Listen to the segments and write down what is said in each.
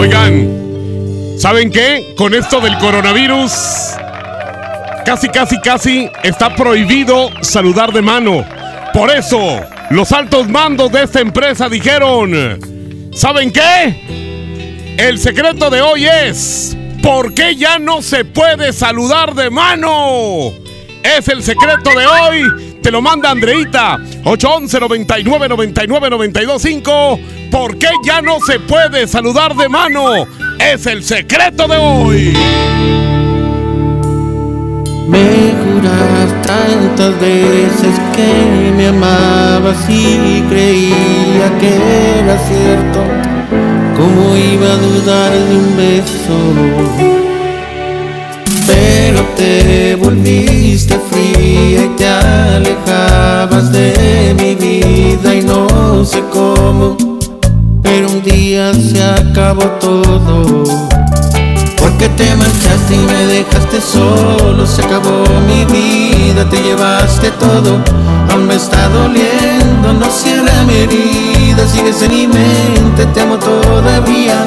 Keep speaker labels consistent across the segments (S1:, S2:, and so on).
S1: Oigan, ¿saben qué? Con esto del coronavirus, casi, casi, casi está prohibido saludar de mano. Por eso, los altos mandos de esta empresa dijeron, ¿saben qué? El secreto de hoy es, ¿por qué ya no se puede saludar de mano? Es el secreto de hoy. Te lo manda Andreita. 811 99 99 925. ¿Por qué ya no se puede saludar de mano? Es el secreto de hoy.
S2: Me juras tantas veces que me amabas y creía que era cierto. ¿Cómo iba a dudar de un beso? Pero te volviste fría y te alejabas de mi vida y no sé cómo. Pero un día se acabó todo. Porque te marchaste y me dejaste solo, se acabó mi vida, te llevaste todo, aún me está doliendo, no cierra mi herida, sigues en mi mente, te amo todavía.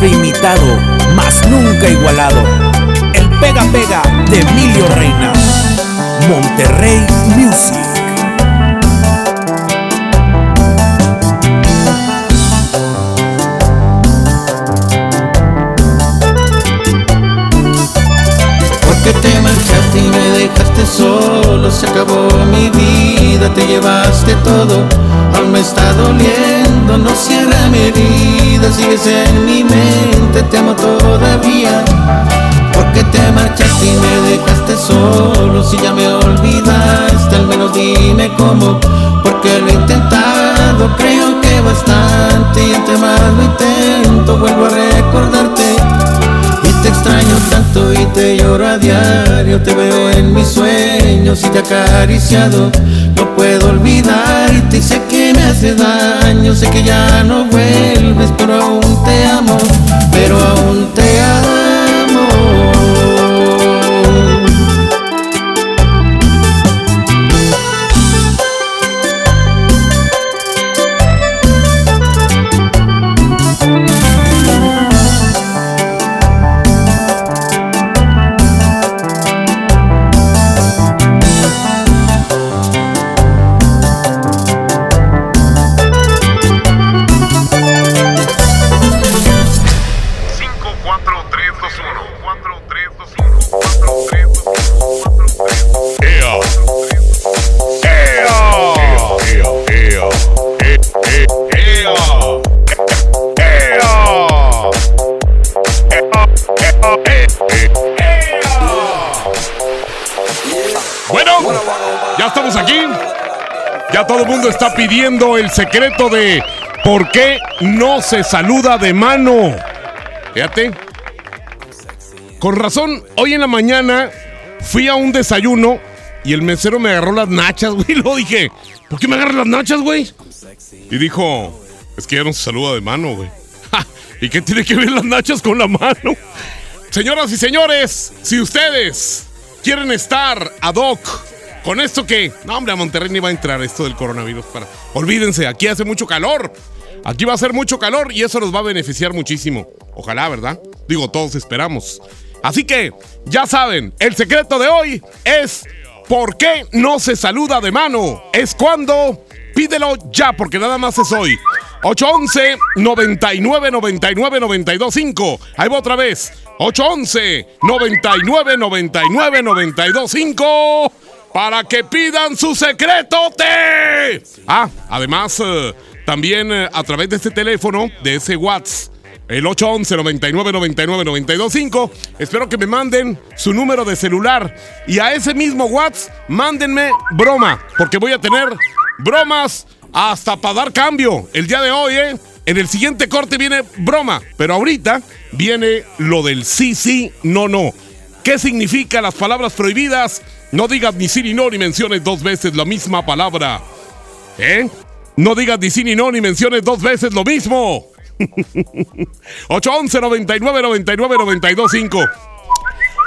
S3: Siempre imitado, más nunca igualado. El pega pega de Emilio Reina. Monterrey Music.
S2: Porque te marchaste y me dejaste solo, se acabó mi vida, te llevaste todo, me está doliendo, no cierra mi herida, sigues en mi mente, te amo todavía. Porque te marchaste y me dejaste solo, si ya me olvidaste, al menos dime cómo, porque lo he intentado, creo que bastante, y entre más intento, vuelvo a recordarte. Y te extraño tanto y te lloro a diario, te veo en mis sueños y te acariciado. No puedo olvidarte y sé que hace daño, sé que ya no vuelves, pero aún te amo, pero aún te amo.
S1: Todo el mundo está pidiendo el secreto de por qué no se saluda de mano. Fíjate. Con razón, hoy en la mañana fui a un desayuno y el mesero me agarró las nachas, güey. Lo dije, ¿por qué me agarras las nachas, güey? Y dijo, es que ya no se saluda de mano, güey. ¿Y qué tiene que ver las nachas con la mano? Señoras y señores, si ustedes quieren estar ad hoc con esto que, no hombre, a Monterrey ni va a entrar esto del coronavirus. Para, olvídense, aquí hace mucho calor. Aquí va a ser mucho calor y eso nos va a beneficiar muchísimo. Ojalá, ¿verdad? Digo, todos esperamos. Así que, ya saben, el secreto de hoy es ¿por qué no se saluda de mano? Es cuando pídelo ya, porque nada más es hoy. 811 99 99 92 5. Ahí va otra vez. 811 99 99 92 5 para que pidan su secretote. Ah, además, eh, también eh, a través de este teléfono, de ese WhatsApp, el 811 99 99 92 5. Espero que me manden su número de celular y a ese mismo WhatsApp mándenme broma, porque voy a tener bromas hasta para dar cambio el día de hoy, ¿eh? En el siguiente corte viene broma, pero ahorita viene lo del sí, sí, no, no. ¿Qué significa las palabras prohibidas? No digas ni sí ni no ni menciones dos veces la misma palabra. ¿Eh? No digas ni sí ni no ni menciones dos veces lo mismo. 811 99 99 92 5.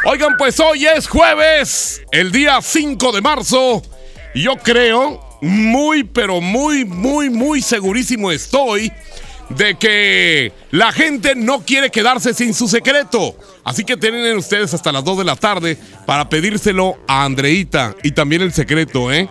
S1: Oigan, pues hoy es jueves, el día 5 de marzo. Yo creo, muy, pero muy, muy, muy segurísimo estoy de que la gente no quiere quedarse sin su secreto. Así que tienen ustedes hasta las 2 de la tarde para pedírselo a Andreita. Y también el secreto, ¿eh?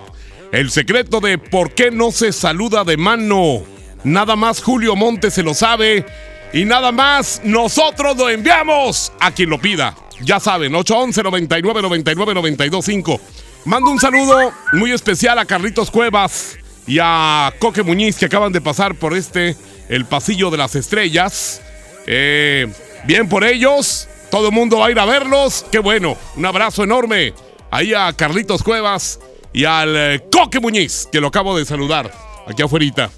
S1: El secreto de por qué no se saluda de mano. Nada más Julio Montes se lo sabe. Y nada más nosotros lo enviamos a quien lo pida. Ya saben, 811 99 99 92 5. Mando un saludo muy especial a Carlitos Cuevas y a Coque Muñiz que acaban de pasar por este, el pasillo de las estrellas. Eh, bien por ellos, todo el mundo va a ir a verlos. Qué bueno, un abrazo enorme ahí a Carlitos Cuevas y al eh, Coque Muñiz, que lo acabo de saludar aquí afuera.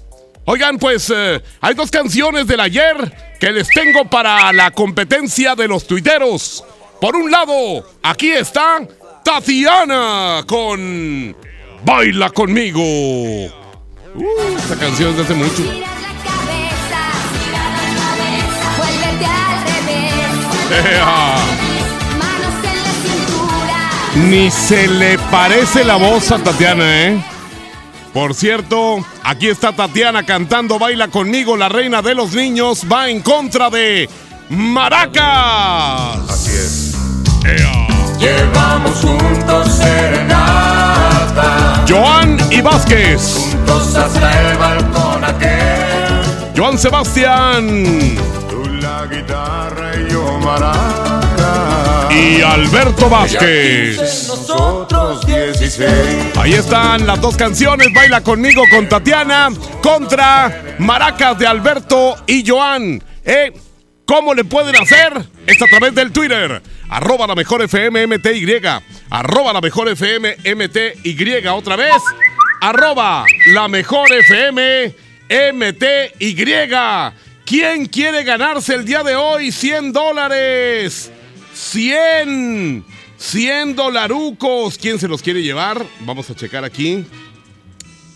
S1: Oigan, pues eh, hay dos canciones del ayer que les tengo para la competencia de los tuiteros. Por un lado, aquí está Tatiana con Baila conmigo. Uh, canción es de hace mucho. Ea. Ni se le parece la voz a Tatiana, ¿eh? Por cierto, aquí está Tatiana cantando Baila conmigo, la reina de los niños va en contra de Maracas.
S4: Así es.
S1: Ea.
S4: Llevamos juntos serenata.
S1: Joan y Vázquez.
S4: Juntos hasta el balcón aquel.
S1: Joan Sebastián.
S4: Tú la guitarra maraca.
S1: Y Alberto Vázquez.
S4: Nosotros 16.
S1: Ahí están las dos canciones. Baila conmigo con Tatiana contra Maracas de Alberto y Joan. ¿Eh? ¿Cómo le pueden hacer? Es a través del Twitter. Arroba la mejor FM MTY. Arroba la mejor FM MTY. Otra vez. Arroba la mejor FM MTY. ¿Quién quiere ganarse el día de hoy 100 dólares? 100. 100 dolarucos. ¿Quién se los quiere llevar? Vamos a checar aquí.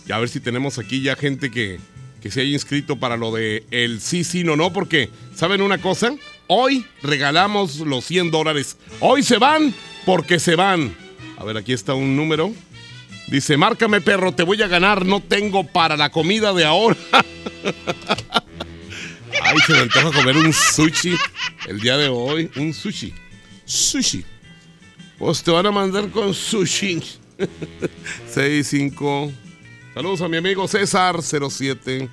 S1: Y a ver si tenemos aquí ya gente que, que se haya inscrito para lo de el sí, sí, no, no. Porque, ¿saben una cosa? Hoy regalamos los 100 dólares. Hoy se van porque se van. A ver, aquí está un número. Dice, márcame perro, te voy a ganar. No tengo para la comida de ahora. Ay, se me antoja comer un sushi el día de hoy. Un sushi. Sushi. Pues te van a mandar con sushi. 6, 5. Saludos a mi amigo César 07.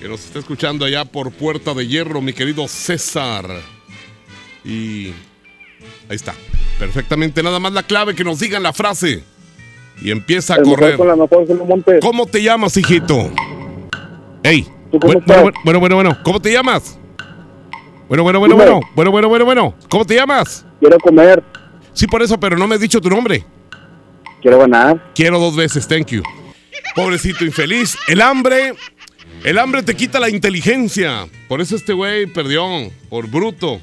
S1: Que nos está escuchando allá por Puerta de Hierro, mi querido César. Y ahí está. Perfectamente. Nada más la clave que nos digan la frase. Y empieza a correr. ¿Cómo te llamas, hijito? Ey.
S5: ¿Tú cómo
S1: Bueno, bueno, bueno, bueno. ¿Cómo te llamas? Bueno, bueno, bueno, bueno. Bueno, bueno, bueno, bueno. ¿Cómo te llamas?
S5: Quiero comer.
S1: Sí, por eso, pero no me has dicho tu nombre.
S6: Quiero ganar.
S1: Quiero dos veces, thank you. Pobrecito infeliz. El hambre, el hambre te quita la inteligencia. Por eso este güey perdió, por bruto.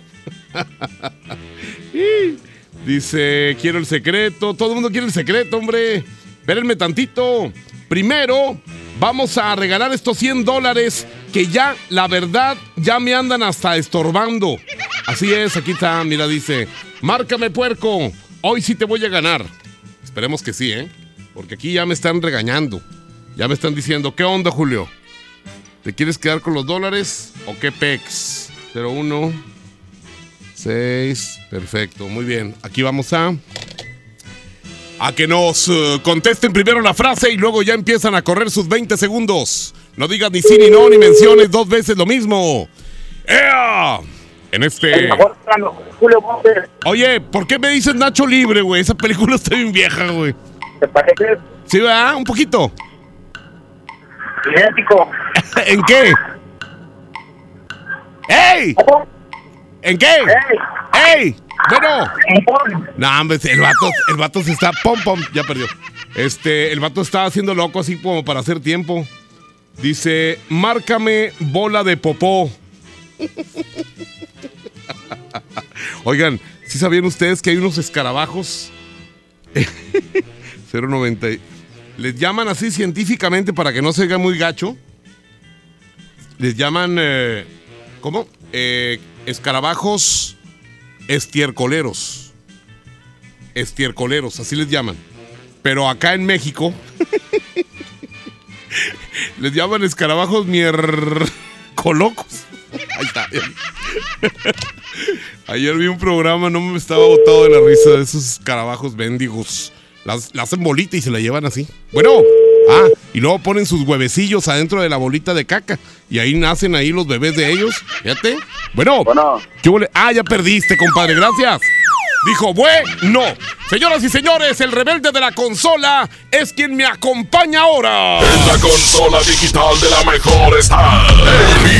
S1: Dice, quiero el secreto. Todo el mundo quiere el secreto, hombre. Espérenme tantito. Primero, vamos a regalar estos 100 dólares que ya, la verdad, ya me andan hasta estorbando. Así es, aquí está, mira, dice, márcame puerco, hoy sí te voy a ganar. Esperemos que sí, ¿eh? Porque aquí ya me están regañando. Ya me están diciendo, ¿qué onda, Julio? ¿Te quieres quedar con los dólares o qué pex? 01 6, perfecto, muy bien. Aquí vamos a a que nos eh, contesten primero la frase y luego ya empiezan a correr sus 20 segundos. No digas ni sí ni no, ni menciones dos veces lo mismo. ¡Ea! En este. Oye, ¿por qué me dices Nacho Libre, güey? Esa película está bien vieja, güey.
S6: ¿Te parece?
S1: Sí, ¿verdad? Un poquito.
S6: Idéntico.
S1: ¿En qué? ¡Ey! ¿En qué? ¡Ey! Bueno. No, hombre, el vato, el vato se está pom pom, ya perdió. Este, el vato está haciendo loco así como para hacer tiempo. Dice, márcame bola de popó. Oigan, ¿sí sabían ustedes que hay unos escarabajos? 090. Les llaman así científicamente para que no se vea muy gacho. Les llaman, eh, ¿cómo? Eh, escarabajos estiercoleros. Estiercoleros, así les llaman. Pero acá en México les llaman escarabajos miercolocos. Ahí está. Ayer vi un programa, no me estaba botado de la risa de esos escarabajos bendigos. Las hacen bolita y se la llevan así. Bueno, ah, y luego ponen sus huevecillos adentro de la bolita de caca. Y ahí nacen ahí los bebés de ellos. Fíjate. Bueno, ¿qué huele? Ah, ya perdiste, compadre, gracias. Dijo, bueno. Señoras y señores, el rebelde de la consola es quien me acompaña ahora.
S7: En la consola digital de la mejor está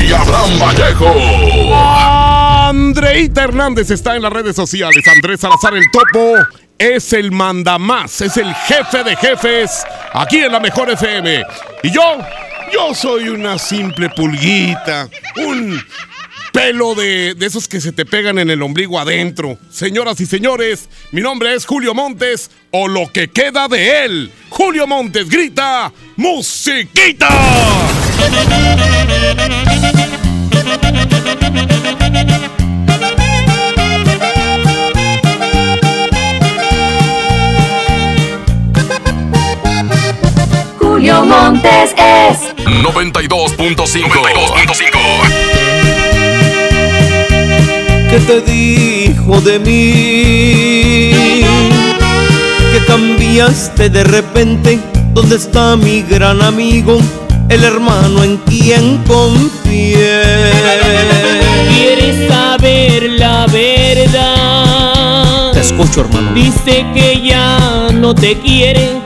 S7: el Abraham Vallejo.
S1: Andreita Hernández está en las redes sociales. Andrés Salazar el Topo es el mandamás, es el jefe de jefes aquí en la mejor FM. Y yo, yo soy una simple pulguita, un pelo de, de, esos que se te pegan en el ombligo adentro. Señoras y señores, mi nombre es Julio Montes, o lo que queda de él. Julio Montes grita, ¡Musiquita!
S8: Julio Montes es
S7: 92.5.
S2: ¿Qué te dijo de mí? Que cambiaste de repente. ¿Dónde está mi gran amigo? El hermano en quien confié.
S9: ¿Quieres saber la verdad?
S2: Te escucho, hermano.
S9: Dice que ya no te quiere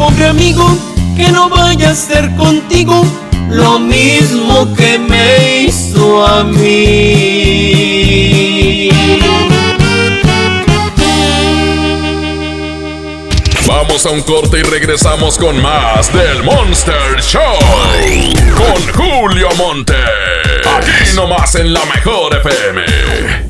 S2: Pobre amigo, que no vaya a ser contigo lo mismo que me hizo a mí.
S10: Vamos a un corte y regresamos con más del Monster Show. Con Julio Monte. Aquí nomás en la mejor FM.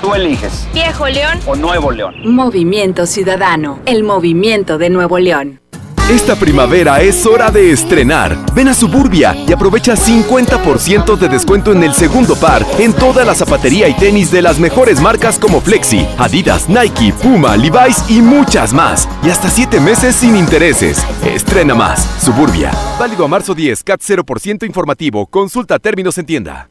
S11: Tú eliges.
S12: Viejo León
S11: o Nuevo León.
S3: Movimiento Ciudadano, el movimiento de Nuevo León.
S13: Esta primavera es hora de estrenar. Ven a Suburbia y aprovecha 50% de descuento en el segundo par en toda la zapatería y tenis de las mejores marcas como Flexi, Adidas, Nike, Puma, Levi's y muchas más. Y hasta 7 meses sin intereses. Estrena más. Suburbia. Válido a marzo 10, CAT 0% informativo. Consulta términos en tienda.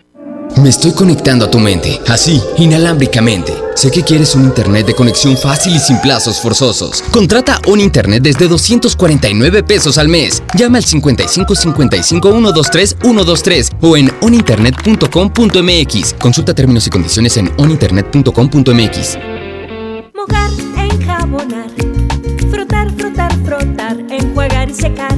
S14: Me estoy conectando a tu mente, así, inalámbricamente. Sé que quieres un internet de conexión fácil y sin plazos forzosos. Contrata un internet desde 249 pesos al mes. Llama al 55 55 123 123 o en oninternet.com.mx. Consulta términos y condiciones en oninternet.com.mx.
S15: Mojar, enjabonar, frotar, frotar, frotar, enjuagar y secar.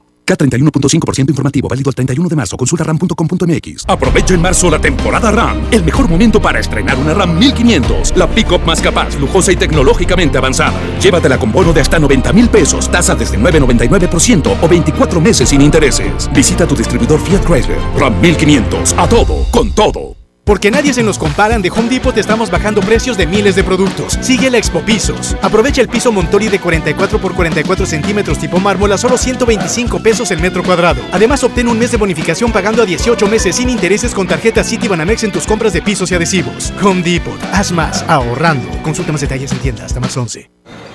S16: K31.5% informativo, válido el 31 de marzo. Consulta ram.com.mx.
S10: Aprovecha en marzo la temporada RAM. El mejor momento para estrenar una RAM 1500. La pick-up más capaz, lujosa y tecnológicamente avanzada. Llévatela con bono de hasta 90 mil pesos, tasa desde 9,99% o 24 meses sin intereses. Visita tu distribuidor Fiat Chrysler. RAM 1500. A todo, con todo.
S17: Porque nadie se nos comparan, de Home Depot estamos bajando precios de miles de productos. Sigue la Expo Pisos. Aprovecha el piso Montori de 44 por 44 centímetros tipo mármol a solo 125 pesos el metro cuadrado. Además, obtén un mes de bonificación pagando a 18 meses sin intereses con tarjeta Citibanamex en tus compras de pisos y adhesivos. Home Depot. Haz más, ahorrando. Consulta más detalles en tienda hasta más 11.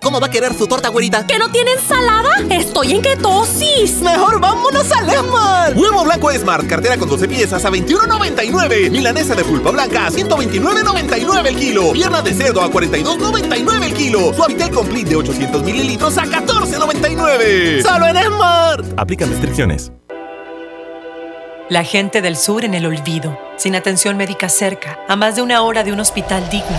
S18: ¿Cómo va a querer su torta, güerita?
S19: ¿Que no tiene ensalada? Estoy en ketosis.
S18: Mejor vámonos a Lemar. Huevo blanco Smart, cartera con 12 piezas a 21.99. Milanesa de pulpa blanca a 129.99 el kilo. Pierna de cerdo a 42.99 el kilo. Suavitel Complete de 800 mililitros a 14.99. Solo en Smart. Aplican restricciones.
S20: La gente del sur en el olvido, sin atención médica cerca, a más de una hora de un hospital digno.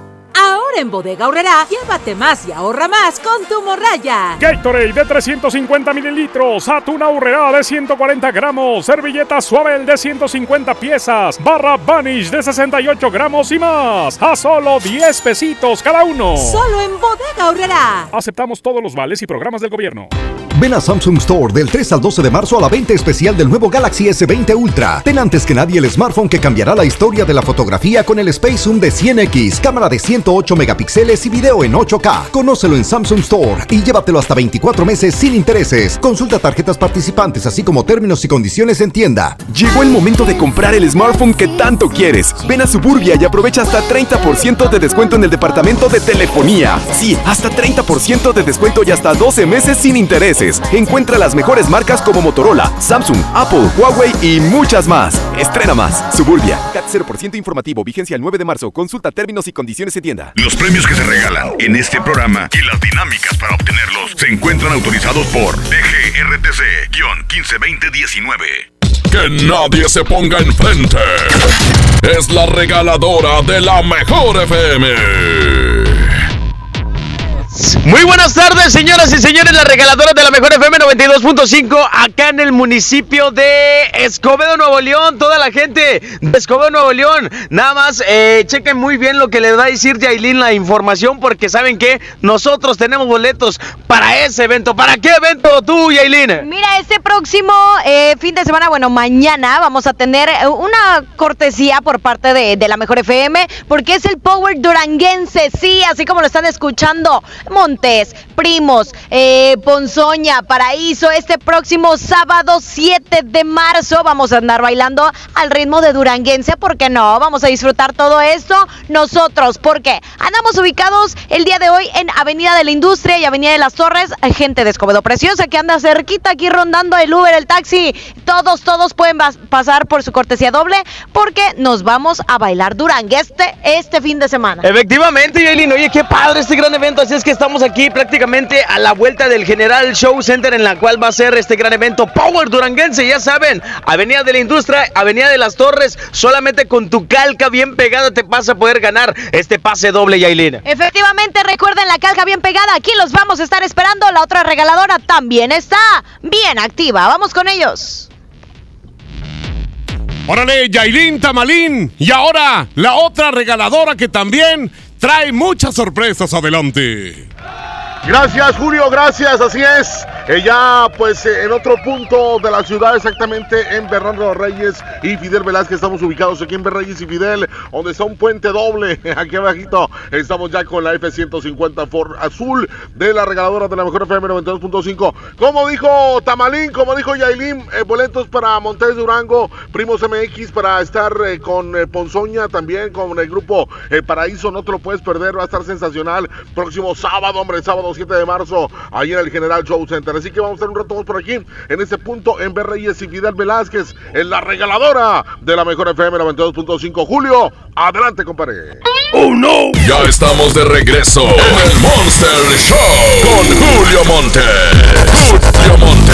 S19: Ahora
S21: en Bodega Horrera, llévate más y ahorra más con tu morraya.
S22: Gatorade de 350 mililitros, atún Horrera de 140 gramos, servilleta suave de 150 piezas, barra Vanish de 68 gramos y más. A solo 10 pesitos cada uno.
S21: Solo en Bodega Horrera.
S22: Aceptamos todos los vales y programas del gobierno.
S23: Ven a Samsung Store del 3 al 12 de marzo a la venta especial del nuevo Galaxy S20 Ultra. Ten antes que nadie el smartphone que cambiará la historia de la fotografía con el Space Zoom de 100X, cámara de 108 megapíxeles y video en 8K. Conócelo en Samsung Store y llévatelo hasta 24 meses sin intereses. Consulta tarjetas participantes así como términos y condiciones en tienda.
S13: Llegó el momento de comprar el smartphone que tanto quieres. Ven a Suburbia y aprovecha hasta 30% de descuento en el departamento de telefonía. Sí, hasta 30% de descuento y hasta 12 meses sin intereses. Encuentra las mejores marcas como Motorola, Samsung, Apple, Huawei y muchas más. Estrena más. Suburbia. CAT 0% informativo. Vigencia el 9 de marzo. Consulta términos y condiciones en tienda.
S24: Los premios que se regalan en este programa y las dinámicas para obtenerlos se encuentran autorizados por DGRTC-152019.
S7: Que nadie se ponga enfrente. Es la regaladora de la mejor FM.
S25: Muy buenas tardes, señoras y señores, la regaladora de la mejor FM 92.5 acá en el municipio de Escobedo, Nuevo León. Toda la gente de Escobedo, Nuevo León. Nada más, eh, chequen muy bien lo que les va a decir Yailin la información porque saben que nosotros tenemos boletos para ese evento. ¿Para qué evento tú, Yailin?
S26: Mira, este próximo eh, fin de semana, bueno, mañana vamos a tener eh, una cortesía por parte de, de la mejor FM porque es el Power Duranguense, sí, así como lo están escuchando. Montes, Primos, eh, Ponzoña, Paraíso. Este próximo sábado 7 de marzo vamos a andar bailando al ritmo de Duranguense. ¿Por qué no? Vamos a disfrutar todo esto nosotros. porque Andamos ubicados el día de hoy en Avenida de la Industria y Avenida de las Torres. Gente de Escobedo Preciosa que anda cerquita aquí rondando el Uber, el taxi. Todos, todos pueden pasar por su cortesía doble porque nos vamos a bailar Durangueste este fin de semana.
S25: Efectivamente, Yailin. Oye, qué padre este gran evento. Así es que estamos aquí prácticamente a la vuelta del General Show Center en la cual va a ser este gran evento Power Duranguense, ya saben, Avenida de la Industria, Avenida de las Torres, solamente con tu calca bien pegada te vas a poder ganar este pase doble, Yailin.
S26: Efectivamente, recuerden la calca bien pegada, aquí los vamos a estar esperando, la otra regaladora también está bien activa, vamos con ellos.
S1: Órale, Yailin Tamalín. Y ahora, la otra regaladora que también trae muchas sorpresas adelante.
S27: Gracias Julio, gracias, así es. Eh, ya pues eh, en otro punto de la ciudad, exactamente en Bernardo Reyes y Fidel Velázquez, estamos ubicados aquí en Berreyes y Fidel, donde está un puente doble, aquí abajito, estamos ya con la F-150 Ford Azul de la regaladora de la mejor FM 92.5. Como dijo Tamalín, como dijo Yailin, eh, boletos para Montes Durango, Primos MX para estar con Ponzoña, también con el grupo Paraíso, no te lo puedes perder, va a estar sensacional. Próximo sábado, hombre, sábado 7 de marzo, ahí en el General Show Center. Así que vamos a estar un rato por aquí, en este punto, en Berreyes y Fidel Velázquez, en la regaladora de la mejor FM 92.5. Julio, adelante, compadre.
S7: ¡Oh, no! Ya estamos de regreso en el Monster Show con Julio Monte. Julio Monte.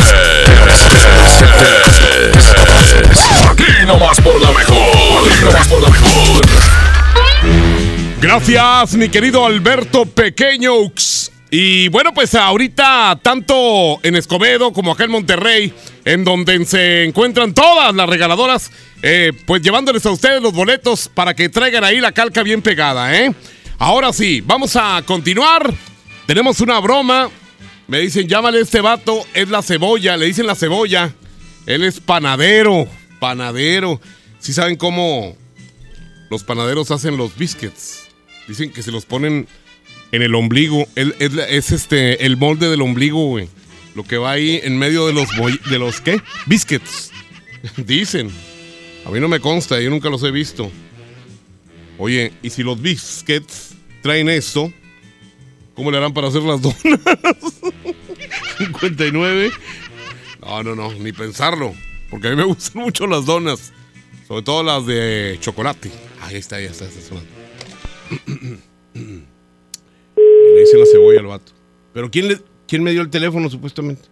S7: Aquí nomás por la mejor. Aquí nomás por la mejor.
S1: Gracias, mi querido Alberto Pequeños. Y bueno, pues ahorita, tanto en Escobedo como acá en Monterrey, en donde se encuentran todas las regaladoras, eh, pues llevándoles a ustedes los boletos para que traigan ahí la calca bien pegada, ¿eh? Ahora sí, vamos a continuar. Tenemos una broma. Me dicen, llámale a este vato, es la cebolla, le dicen la cebolla. Él es panadero, panadero. Si saben cómo los panaderos hacen los biscuits. Dicen que se los ponen en el ombligo. es, este el molde del ombligo, güey. Lo que va ahí en medio de los de los ¿qué? Biscuits. Dicen. A mí no me consta, yo nunca los he visto. Oye, y si los biscuits traen esto, ¿cómo le harán para hacer las donas? 59. No, no, no, ni pensarlo. Porque a mí me gustan mucho las donas. Sobre todo las de chocolate. Ahí está, ahí está, está. le dice la cebolla al vato. Pero ¿quién, le, quién me dio el teléfono supuestamente?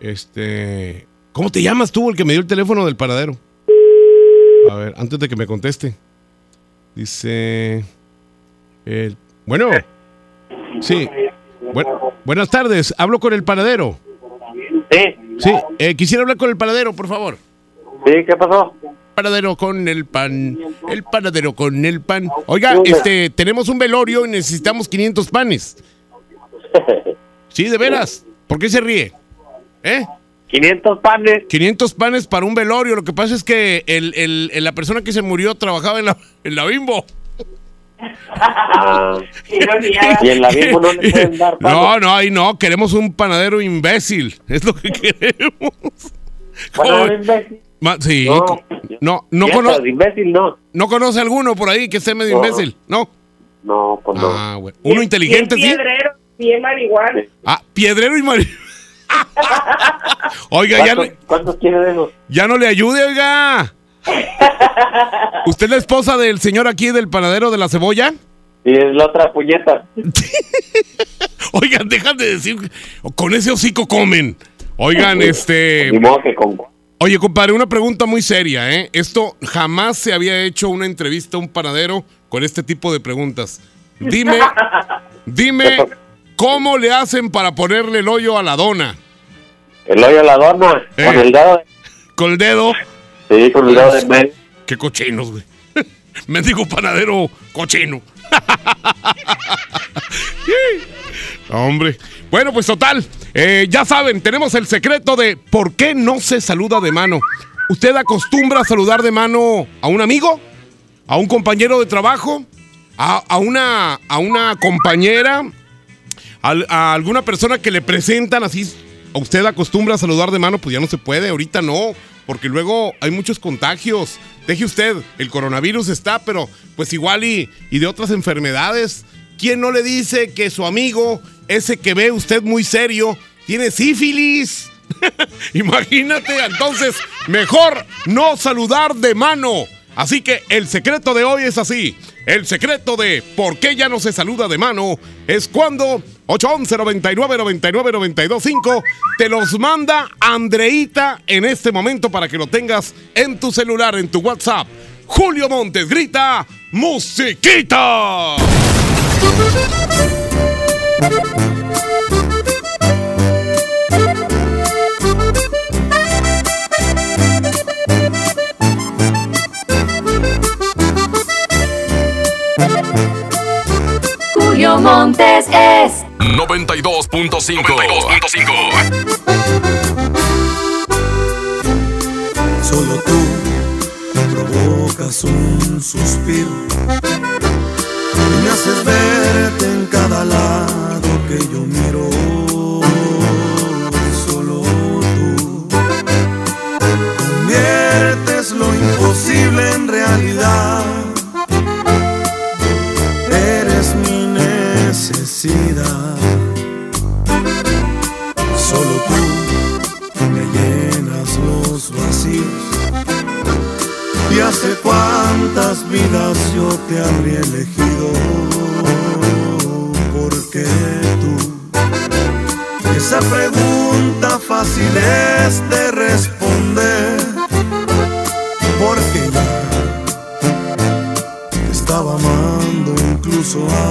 S1: Este. ¿Cómo te llamas tú, el que me dio el teléfono del paradero? A ver, antes de que me conteste. Dice. El- bueno. Sí. Bu- buenas tardes. Hablo con el panadero.
S24: Sí.
S1: Sí. eh, quisiera hablar con el panadero, por favor.
S24: Sí, ¿qué pasó?
S1: Panadero con el pan. El panadero con el pan. Oiga, este, tenemos un velorio y necesitamos 500 panes. Sí, de veras. ¿Por qué se ríe? ¿Eh?
S24: 500 panes.
S1: 500 panes para un velorio. Lo que pasa es que el, el- el- la persona que se murió trabajaba en la, en la bimbo.
S24: Ah, y en la Bimbo no le pueden dar panes.
S1: No, no, ahí no. Queremos un panadero imbécil. Es lo que queremos.
S24: ¿Panadero
S1: Joder.
S24: imbécil?
S1: Sí.
S24: No.
S1: No, no, cono-
S24: imbécil, no.
S1: no conoce alguno por ahí que esté medio
S24: No.
S1: imbécil. No.
S24: No, pues no.
S1: Ah. Uno inteligente, sí.
S28: Piedrero, bien marihuana.
S1: Ah, piedrero y mari. Oiga, ya no,
S24: ¿Cuántos, ¿Cuántos quiere de esos?
S1: ya no le ayude, oiga. ¿Usted es la esposa del señor aquí del panadero de la cebolla?
S24: Y es la otra puñeta.
S1: Oigan, dejan de decir. Con ese hocico comen. Oigan, este.
S24: Ni modo que con...
S1: Oye, compadre, una pregunta muy seria, ¿eh? Esto jamás se había hecho una entrevista a un panadero con este tipo de preguntas. Dime, dime, ¿cómo le hacen para ponerle el hoyo a la dona?
S24: El hoyo a la dona,
S1: Eh.
S24: con el dedo.
S1: ¿Con el dedo?
S24: Sí, con el dedo de medio.
S1: Qué cochinos, güey. Mendigo panadero cochino. Hombre. Bueno, pues total. eh, ya saben, tenemos el secreto de por qué no se saluda de mano. ¿Usted acostumbra a saludar de mano a un amigo? ¿A un compañero de trabajo? ¿A, una, a una compañera? ¿A, alguna persona que le presentan así? ¿A usted acostumbra a saludar de mano? Pues ya no se puede, ahorita no. Porque luego hay muchos contagios. Deje usted, el coronavirus está, pero pues igual y de otras enfermedades. ¿Quién no le dice que su amigo, ese que ve usted muy serio, tiene sífilis? Imagínate, entonces, mejor no saludar de mano. Así que el secreto de hoy es así. El secreto de por qué ya no se saluda de mano es cuando 811 99 99 92 5 te los manda Andreita en este momento para que lo tengas en tu celular, en tu WhatsApp. Julio Montes grita, ¡Musiquita!
S29: Julio Montes es
S7: 92.5. 92.5.
S30: Solo tú un suspiro y me haces verte en cada lado que yo miro. Vidas yo te habría elegido. Porque tú, esa pregunta fácil es de responder. Porque ya te estaba amando incluso antes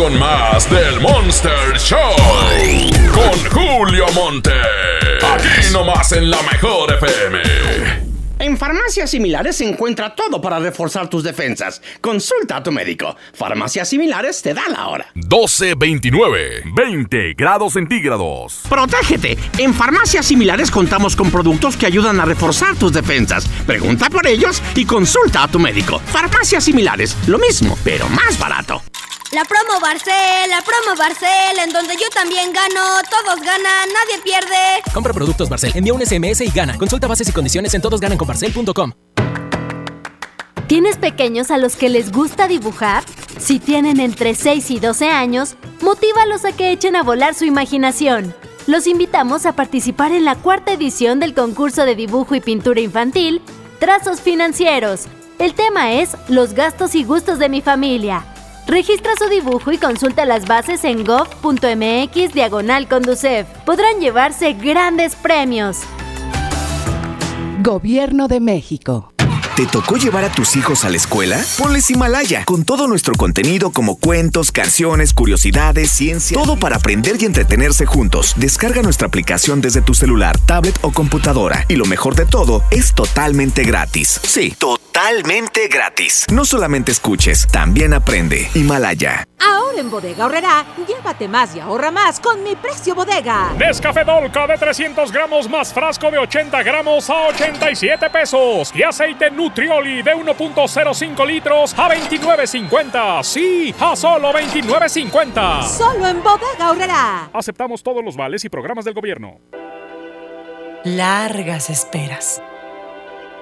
S7: con más del Monster Show. Con Julio Monte. Aquí nomás en la mejor FM.
S31: En farmacias similares se encuentra todo para reforzar tus defensas. Consulta a tu médico. Farmacias similares te da la hora.
S7: 1229. 20 grados centígrados.
S31: Protégete. En farmacias similares contamos con productos que ayudan a reforzar tus defensas. Pregunta por ellos y consulta a tu médico. Farmacias similares, lo mismo, pero más barato.
S32: La promo Barcel, la promo Barcel, en donde yo también gano, todos ganan, nadie pierde.
S33: Compra productos Barcel, envía un SMS y gana. Consulta bases y condiciones en todosgananconbarcel.com.
S29: ¿Tienes pequeños a los que les gusta dibujar? Si tienen entre 6 y 12 años, motívalos a que echen a volar su imaginación. Los invitamos a participar en la cuarta edición del concurso de dibujo y pintura infantil, Trazos Financieros. El tema es Los gastos y gustos de mi familia. Registra su dibujo y consulta las bases en gov.mx diagonal conducef. Podrán llevarse grandes premios.
S34: Gobierno de México.
S35: ¿Te tocó llevar a tus hijos a la escuela? Ponles Himalaya, con todo nuestro contenido como cuentos, canciones, curiosidades, ciencia, todo para aprender y entretenerse juntos. Descarga nuestra aplicación desde tu celular, tablet o computadora. Y lo mejor de todo, es totalmente gratis. Sí, totalmente gratis. No solamente escuches, también aprende. Himalaya.
S21: Ahora en Bodega Horrera, llévate más y ahorra más con mi precio bodega.
S22: Nescafé Dolca de 300 gramos más frasco de 80 gramos a 87 pesos. Y aceite Nutrioli de 1.05 litros a 29.50. Sí, a solo 29.50.
S21: Solo en Bodega Horrera.
S22: Aceptamos todos los vales y programas del gobierno.
S20: Largas esperas.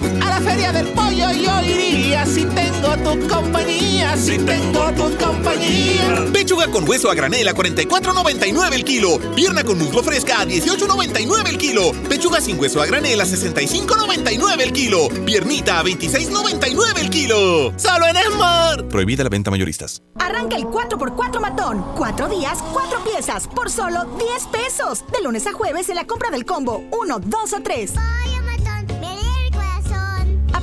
S36: A la feria del pollo yo iría si tengo tu compañía, si tengo tu compañía.
S18: Pechuga con hueso a granel a 44.99 el kilo. Pierna con muslo fresca a 18.99 el kilo. Pechuga sin hueso a granel a 65.99 el kilo. Piernita a 26.99 el kilo. Solo en Esmar. Prohibida la venta mayoristas.
S37: Arranca el 4x4 matón. Cuatro días, cuatro piezas, por solo 10 pesos. De lunes a jueves en la compra del combo 1, 2 o 3.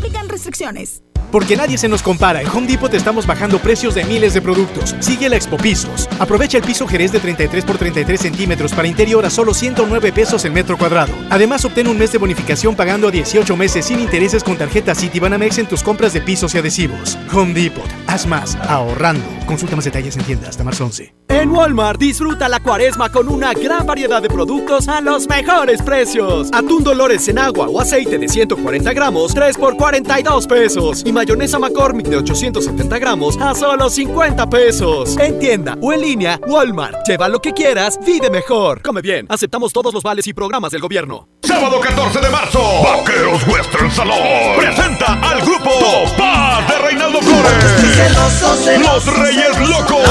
S37: Aplican restricciones.
S17: Porque nadie se nos compara, en Home Depot te estamos bajando precios de miles de productos. Sigue la Expo Pisos. Aprovecha el piso Jerez de 33 por 33 centímetros para interior a solo 109 pesos el metro cuadrado. Además, obtén un mes de bonificación pagando a 18 meses sin intereses con tarjeta Citibanamex en tus compras de pisos y adhesivos. Home Depot. Haz más, ahorrando. Consulta más detalles en tienda hasta marzo 11.
S38: En Walmart disfruta la cuaresma con una gran variedad de productos a los mejores precios. Atún Dolores en agua o aceite de 140 gramos, 3 por 42 pesos. Y mayonesa McCormick de 870 gramos a solo 50 pesos. En tienda o en línea, Walmart. Lleva lo que quieras, vive mejor. Come bien, aceptamos todos los vales y programas del gobierno.
S24: Sábado 14 de marzo, Vaqueros Western Salón presenta al grupo Topaz de Reinaldo Flores. Los Reyes Locos.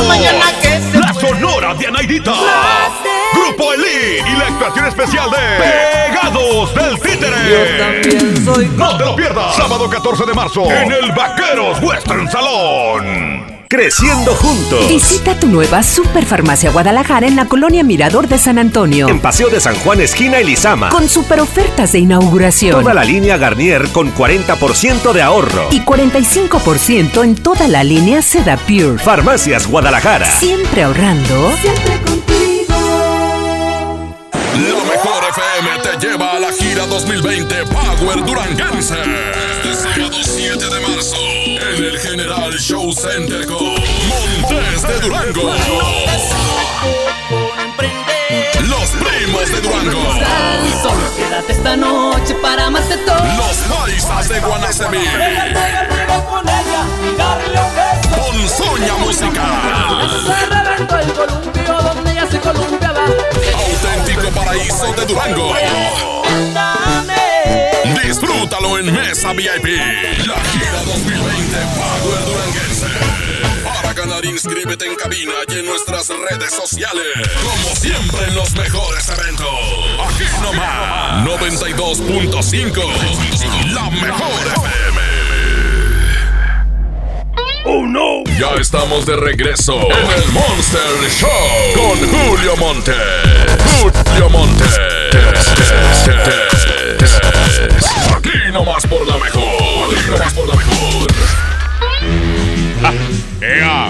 S24: La Sonora de Anaidita. Grupo Elite y la actuación especial de Pegados del Títere. No te lo pierdas. Sábado 14 de marzo en el Vaqueros Western Salón.
S39: Creciendo juntos. Visita tu nueva Superfarmacia Guadalajara en la colonia Mirador de San Antonio.
S40: En Paseo de San Juan, esquina Elizama.
S39: Con super ofertas de inauguración.
S40: Toda la línea Garnier con 40% de ahorro.
S39: Y 45% en toda la línea Seda Pure.
S40: Farmacias Guadalajara.
S39: Siempre ahorrando. Siempre contigo.
S7: Lo mejor mejor FM te lleva a la gira 2020 Power Duranguense. Sábado 7 de marzo en el General Show Center con Montes de Durango. Los primos de Durango.
S41: Solo quédate esta noche para más de todo.
S7: Los paisas de Guanacemí. Ponzoña musical. Auténtico paraíso de Durango. Disfrútalo en Mesa VIP. La gira 2020 Power Duranguense. Para ganar, inscríbete en cabina y en nuestras redes sociales. Como siempre en los mejores eventos. Aquí nomás. 92.5. La mejor FM. Oh no. Ya estamos de regreso en el Monster Show con Julio Monte. Julio Monte. Aquí nomás por por la mejor.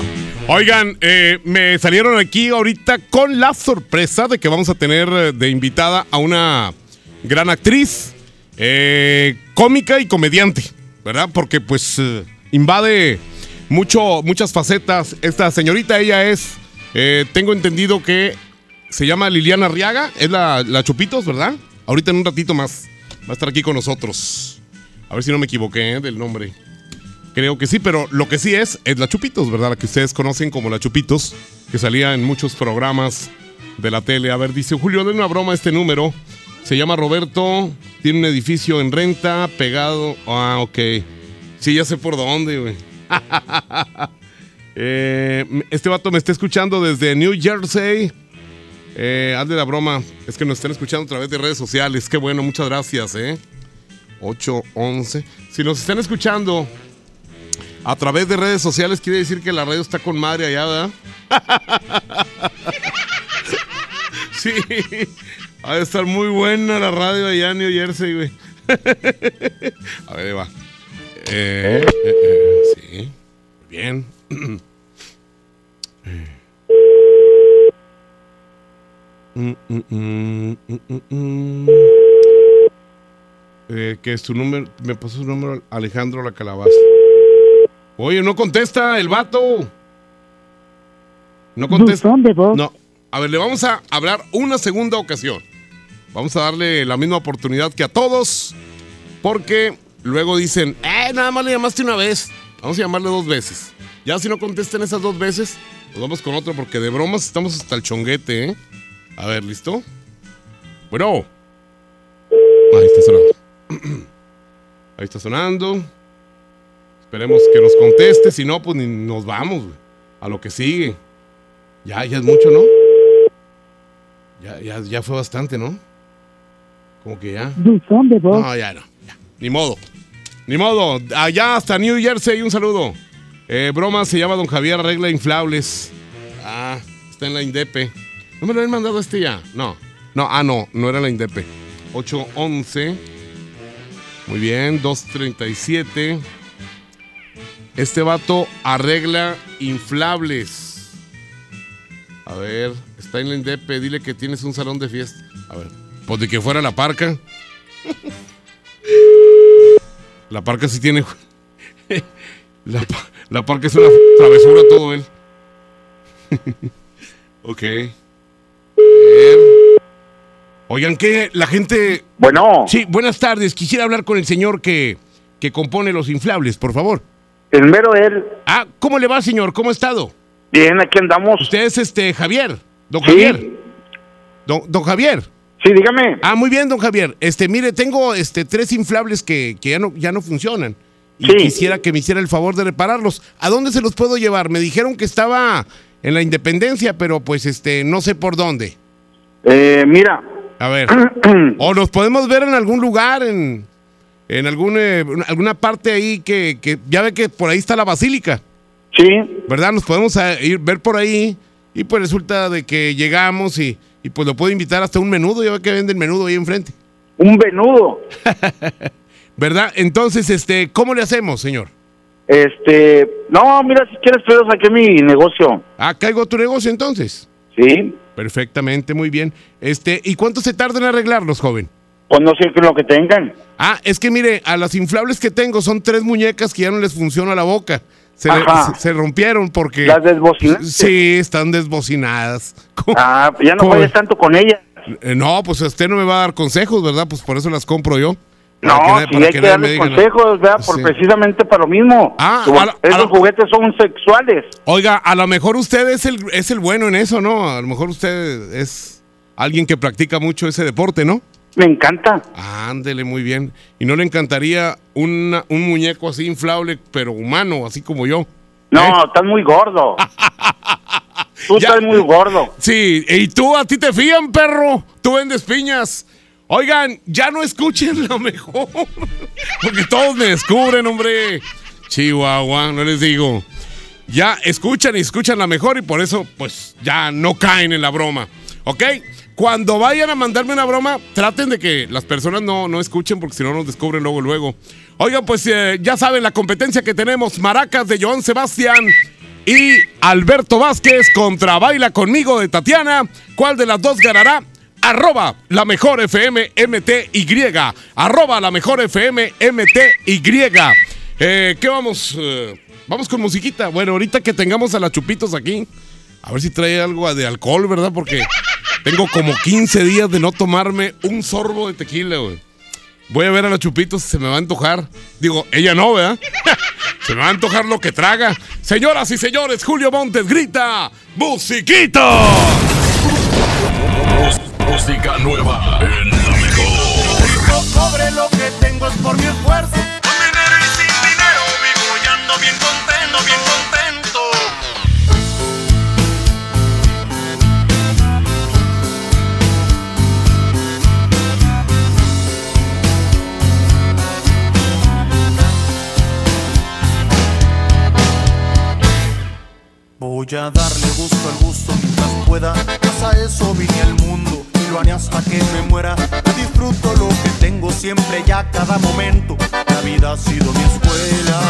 S1: Oigan, eh, me salieron aquí ahorita con la sorpresa de que vamos a tener eh, de invitada a una gran actriz, eh, cómica y comediante, ¿verdad? Porque pues eh, invade mucho, muchas facetas. Esta señorita, ella es, tengo entendido que se llama Liliana Arriaga, es la, la Chupitos, ¿verdad? Ahorita en un ratito más va a estar aquí con nosotros. A ver si no me equivoqué ¿eh? del nombre. Creo que sí, pero lo que sí es, es la Chupitos, ¿verdad? La que ustedes conocen como la Chupitos, que salía en muchos programas de la tele. A ver, dice Julio, de una broma a este número. Se llama Roberto, tiene un edificio en renta, pegado. Ah, ok. Sí, ya sé por dónde, güey. Eh, este vato me está escuchando desde New Jersey. Eh, hazle la broma. Es que nos están escuchando a través de redes sociales. Qué bueno, muchas gracias, ¿eh? 8, 11. Si nos están escuchando a través de redes sociales, quiere decir que la radio está con madre allá, ¿verdad? sí. Ha de estar muy buena la radio allá en New Jersey, güey. a ver, va. Eh, eh, eh, sí. Bien. Mm, mm, mm. Eh, que es tu número, me pasó su número Alejandro La Calabaza. Oye, no contesta el vato. No contesta. No. A ver, le vamos a hablar una segunda ocasión. Vamos a darle la misma oportunidad que a todos. Porque luego dicen, eh, nada más le llamaste una vez. Vamos a llamarle dos veces. Ya si no contestan esas dos veces, nos vamos con otro porque de bromas estamos hasta el chonguete, ¿eh? A ver, ¿listo? Bueno. Ahí está sonando. Ahí está sonando. Esperemos que nos conteste. Si no, pues ni nos vamos, güey. A lo que sigue. Ya, ya es mucho, ¿no? Ya, ya, ya fue bastante, ¿no? Como que ya. No, ya no. ya. Ni modo. Ni modo. Allá hasta New Jersey, un saludo. Eh, broma se llama Don Javier Arregla Inflables. Ah, está en la Indepe. ¿No me lo habían mandado este ya? No. No, ah, no, no era la Indepe. 811. Muy bien, 237. Este vato arregla inflables. A ver, está en la Indepe, dile que tienes un salón de fiesta. A ver, pues de que fuera la parca. La parca sí tiene. La, la parca es una travesura todo él. ok. Oigan, que la gente.
S42: Bueno.
S1: Sí, buenas tardes. Quisiera hablar con el señor que, que compone los inflables, por favor.
S42: El mero él.
S1: Ah, ¿cómo le va, señor? ¿Cómo ha estado?
S42: Bien, aquí andamos.
S1: Usted es este Javier. Don
S42: Sí.
S1: Javier. Don, don Javier.
S42: Sí, dígame.
S1: Ah, muy bien, don Javier. Este, mire, tengo este tres inflables que, que ya no, ya no funcionan. Y
S42: Sí.
S1: quisiera que me hiciera el favor de repararlos. ¿A dónde se los puedo llevar? Me dijeron que estaba en la Independencia, pero pues este, no sé por dónde.
S42: Eh, mira.
S1: A ver. o nos podemos ver en algún lugar, en, en algún, eh, alguna parte ahí que, que ya ve que por ahí está la basílica.
S42: Sí.
S1: ¿Verdad? Nos podemos a- ir ver por ahí y pues resulta de que llegamos y, y pues lo puedo invitar hasta un menudo, ya ve que venden menudo ahí enfrente.
S42: Un venudo.
S1: ¿Verdad? Entonces, este, ¿cómo le hacemos, señor?
S42: Este, no, mira, si quieres, pero saqué mi negocio.
S1: Ah, caigo tu negocio entonces.
S42: Sí.
S1: Perfectamente, muy bien. Este, ¿y cuánto se tarda en arreglarlos, joven?
S42: Pues no sé lo que tengan.
S1: Ah, es que mire, a las inflables que tengo son tres muñecas que ya no les funciona la boca. Se, se- rompieron porque.
S42: ¿Las desbocinaste?
S1: Sí, están desbocinadas. ¿Cómo-
S42: Ah, ya no vayas tanto con ellas.
S1: Eh, no, pues usted no me va a dar consejos, ¿verdad? Pues por eso las compro yo. Para
S42: No,
S1: que
S42: sí hay
S1: que
S42: que darles consejos, ¿verdad? Por
S1: Sí.
S42: precisamente para lo mismo.
S1: Ah,
S42: Como
S1: la-
S42: esos
S1: la-
S42: juguetes son sexuales.
S1: Oiga, a lo mejor usted es el, es el bueno en eso, ¿no? A lo mejor usted es alguien que practica mucho ese deporte, ¿no?
S42: Me encanta.
S1: Ándele, muy bien. ¿Y no le encantaría una- un muñeco así inflable, pero humano, así como yo?
S42: No,
S1: ¿Eh?
S42: estás muy gordo. Tú estás muy gordo.
S1: Sí, y tú, a ti te fían, perro. Tú vendes piñas. Oigan, ya no escuchen lo mejor. Porque todos me descubren, hombre. Chihuahua, no les digo. Ya escuchan y escuchan la mejor y por eso, pues, ya no caen en la broma. ¿Ok? Cuando vayan a mandarme una broma, traten de que las personas no, no escuchen porque si no nos descubren luego, luego. Oigan, pues eh, ya saben la competencia que tenemos. Maracas de Joan Sebastián y Alberto Vázquez contra Baila conmigo de Tatiana. ¿Cuál de las dos ganará? Arroba la mejor FM MTY. Arroba la mejor FM MTY. Eh, ¿Qué vamos? Eh, vamos con musiquita. Bueno, ahorita que tengamos a las chupitos aquí, a ver si trae algo de alcohol, ¿verdad? Porque tengo como 15 días de no tomarme un sorbo de tequila, güey. Voy a ver a la chupitos, se me va a antojar. Digo, ella no, ¿verdad? se me va a antojar lo que traga. Señoras y señores, Julio Montes grita: ¡Musiquita!
S7: Música nueva en la mejor.
S30: Lo que tengo es por mi esfuerzo. Con dinero y sin dinero vivo y ando bien contento, bien contento. Voy a darle gusto al gusto mientras pueda. Pues a eso vine al mundo lo haré hasta que me muera. Yo disfruto lo que tengo siempre y a cada momento. La vida ha sido mi escuela.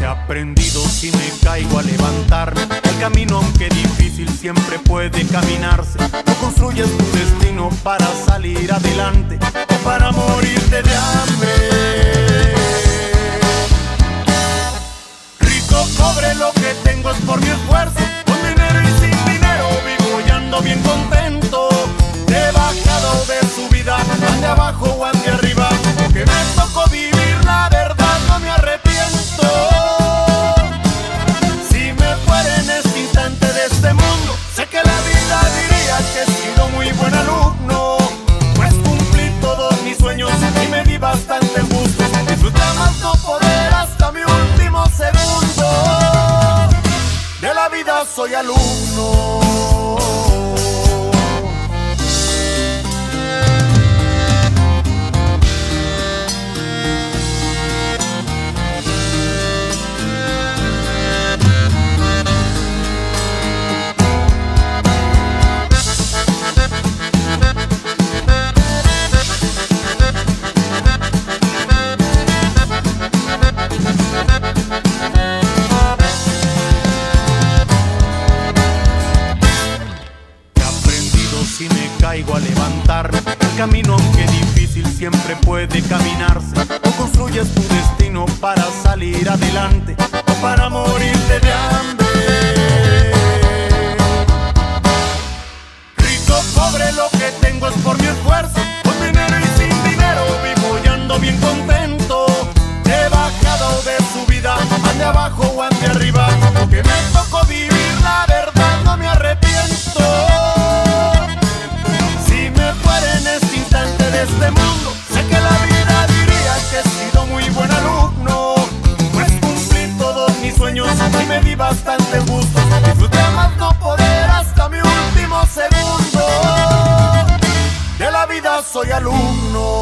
S30: He aprendido si me caigo a levantarme. El camino, aunque difícil, siempre puede caminarse. No construyes tu destino para salir adelante o para morirte de hambre. Rico cobre lo que tengo es por mi esfuerzo. Bien contento. De bajada o de subida, ande abajo o ande arriba. Que me tocó vivir la verdad, no me arrepiento. Si me fuera en este instante de este mundo, sé que la vida diría que he sido muy buen alumno. Pues cumplí todos mis sueños y me di bastante gusto. No poder hasta mi último segundo. De la vida soy alumno. He aprendido si me caigo a levantarme. El camino, aunque difícil, siempre puede caminarse. O construyes tu destino para salir adelante o para morirte de hambre. Abajo o ande arriba. Que me tocó vivir la verdad, no me arrepiento. Si me fuera en este instante de este mundo, sé que la vida diría que he sido muy buen alumno. Pues cumplí todos mis sueños y me di bastante gusto. Disfruté más no poder hasta mi último segundo. De la vida soy alumno.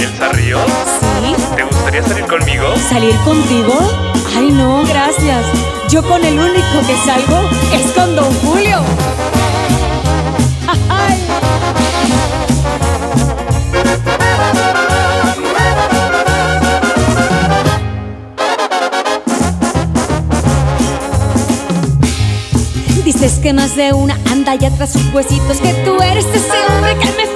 S43: ¿Elsa Ríos?
S44: sí.
S43: ¿Te gustaría salir conmigo?
S44: ¿Salir contigo? Ay, no, gracias. Yo con el único que salgo es con Don Julio. Ay. Dices que más de una anda ya tras sus huesitos Que tú eres ese hombre que me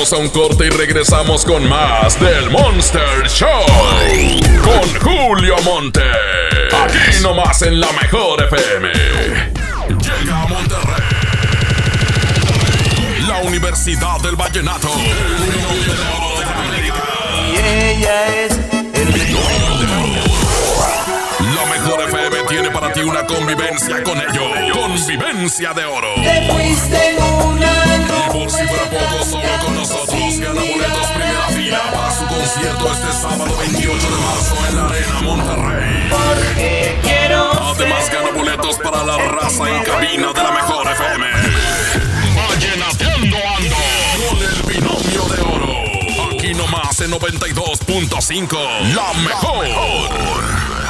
S7: A un corte y regresamos con más del Monster Show. Con Julio Monte. Aquí nomás en la mejor FM. Llega a Monterrey. La Universidad del Vallenato.
S45: Y ella es
S7: una convivencia con ellos. Convivencia de oro.
S45: Te fuiste una
S7: Y por si fuera poco, solo con nosotros gana boletos primera fila para su concierto este sábado 28 de marzo en la Arena Monterrey.
S45: Porque quiero
S7: Además gana boletos para la raza en cabina de la mejor FM. Vallenateando ando con el binomio de oro. Aquí nomás en 92.5. La mejor.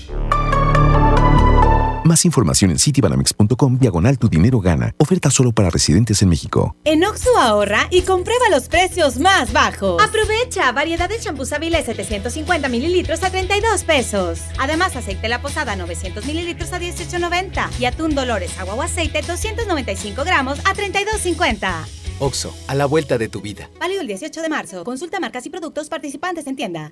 S46: Más información en citibanamex.com diagonal tu dinero gana. Oferta solo para residentes en México.
S47: En Oxo ahorra y comprueba los precios más bajos. Aprovecha variedad de champús Avilés 750 mililitros a 32 pesos. Además, aceite La Posada 900 mililitros a 18.90 y atún Dolores agua o aceite 295 gramos a 32.50.
S48: Oxo, a la vuelta de tu vida.
S47: Válido el 18 de marzo. Consulta marcas y productos participantes en tienda.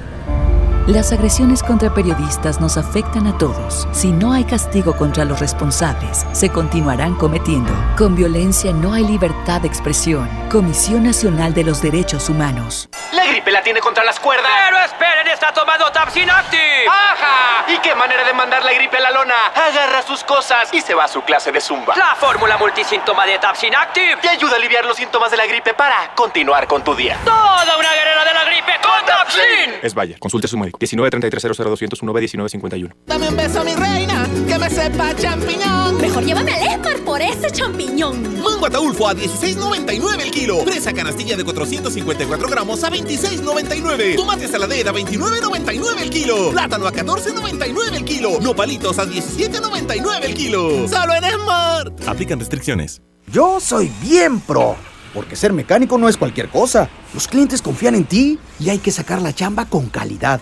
S49: Las agresiones contra periodistas nos afectan a todos. Si no hay castigo contra los responsables, se continuarán cometiendo. Con violencia no hay libertad de expresión. Comisión Nacional de los Derechos Humanos.
S50: La gripe la tiene contra las cuerdas.
S51: Pero esperen, está tomando Tapsin Active.
S50: ¡Ajá! ¿Y qué manera de mandar la gripe a la lona? Agarra sus cosas y se va a su clase de zumba.
S51: La fórmula multisíntoma de Tapsin Active.
S50: Te ayuda a aliviar los síntomas de la gripe para continuar con tu día.
S51: Toda una guerrera de la gripe con Tapsin.
S46: Es Bayer. Consulte a su médico. 19 33 00 200 1951.
S52: Dame un beso, mi reina, que me sepa champiñón.
S44: Mejor llévame al Esmar por ese champiñón.
S18: Mango ataulfo a 16.99 el kilo. Fresa canastilla de 454 gramos a 26.99. Tomate saladera a 29.99 el kilo. Plátano a 14.99 el kilo. Nopalitos a 17.99 el kilo. Solo en Smart.
S46: Aplican restricciones.
S53: Yo soy bien pro. Porque ser mecánico no es cualquier cosa. Los clientes confían en ti y hay que sacar la chamba con calidad.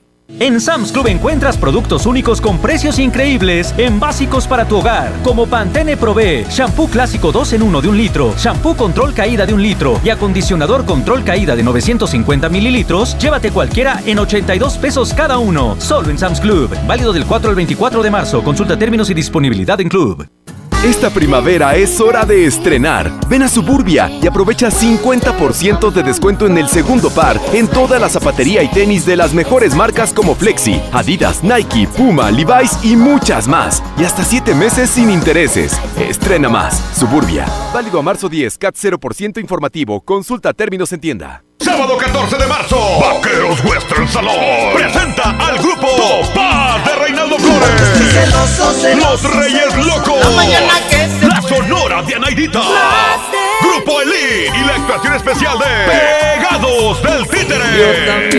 S54: En Sam's Club encuentras productos únicos con precios increíbles en básicos para tu hogar, como Pantene Pro B, shampoo clásico 2 en 1 de un litro, shampoo control caída de un litro y acondicionador control caída de 950 mililitros, llévate cualquiera en 82 pesos cada uno, solo en Sam's Club. Válido del 4 al 24 de marzo. Consulta términos y disponibilidad en Club.
S13: Esta primavera es hora de estrenar. Ven a Suburbia y aprovecha 50% de descuento en el segundo par en toda la zapatería y tenis de las mejores marcas como Flexi, Adidas, Nike, Puma, Levi's y muchas más. Y hasta 7 meses sin intereses. Estrena más. Suburbia. Válido a marzo 10, CAT 0% informativo. Consulta términos en tienda.
S55: Sábado 14 de marzo, Vaqueros Western Salón presenta al grupo Topaz de Reinaldo Flores. Los Reyes Locos. La, Sonora de Anaidita. Grupo Elite y la actuación especial de Pegados del Títere.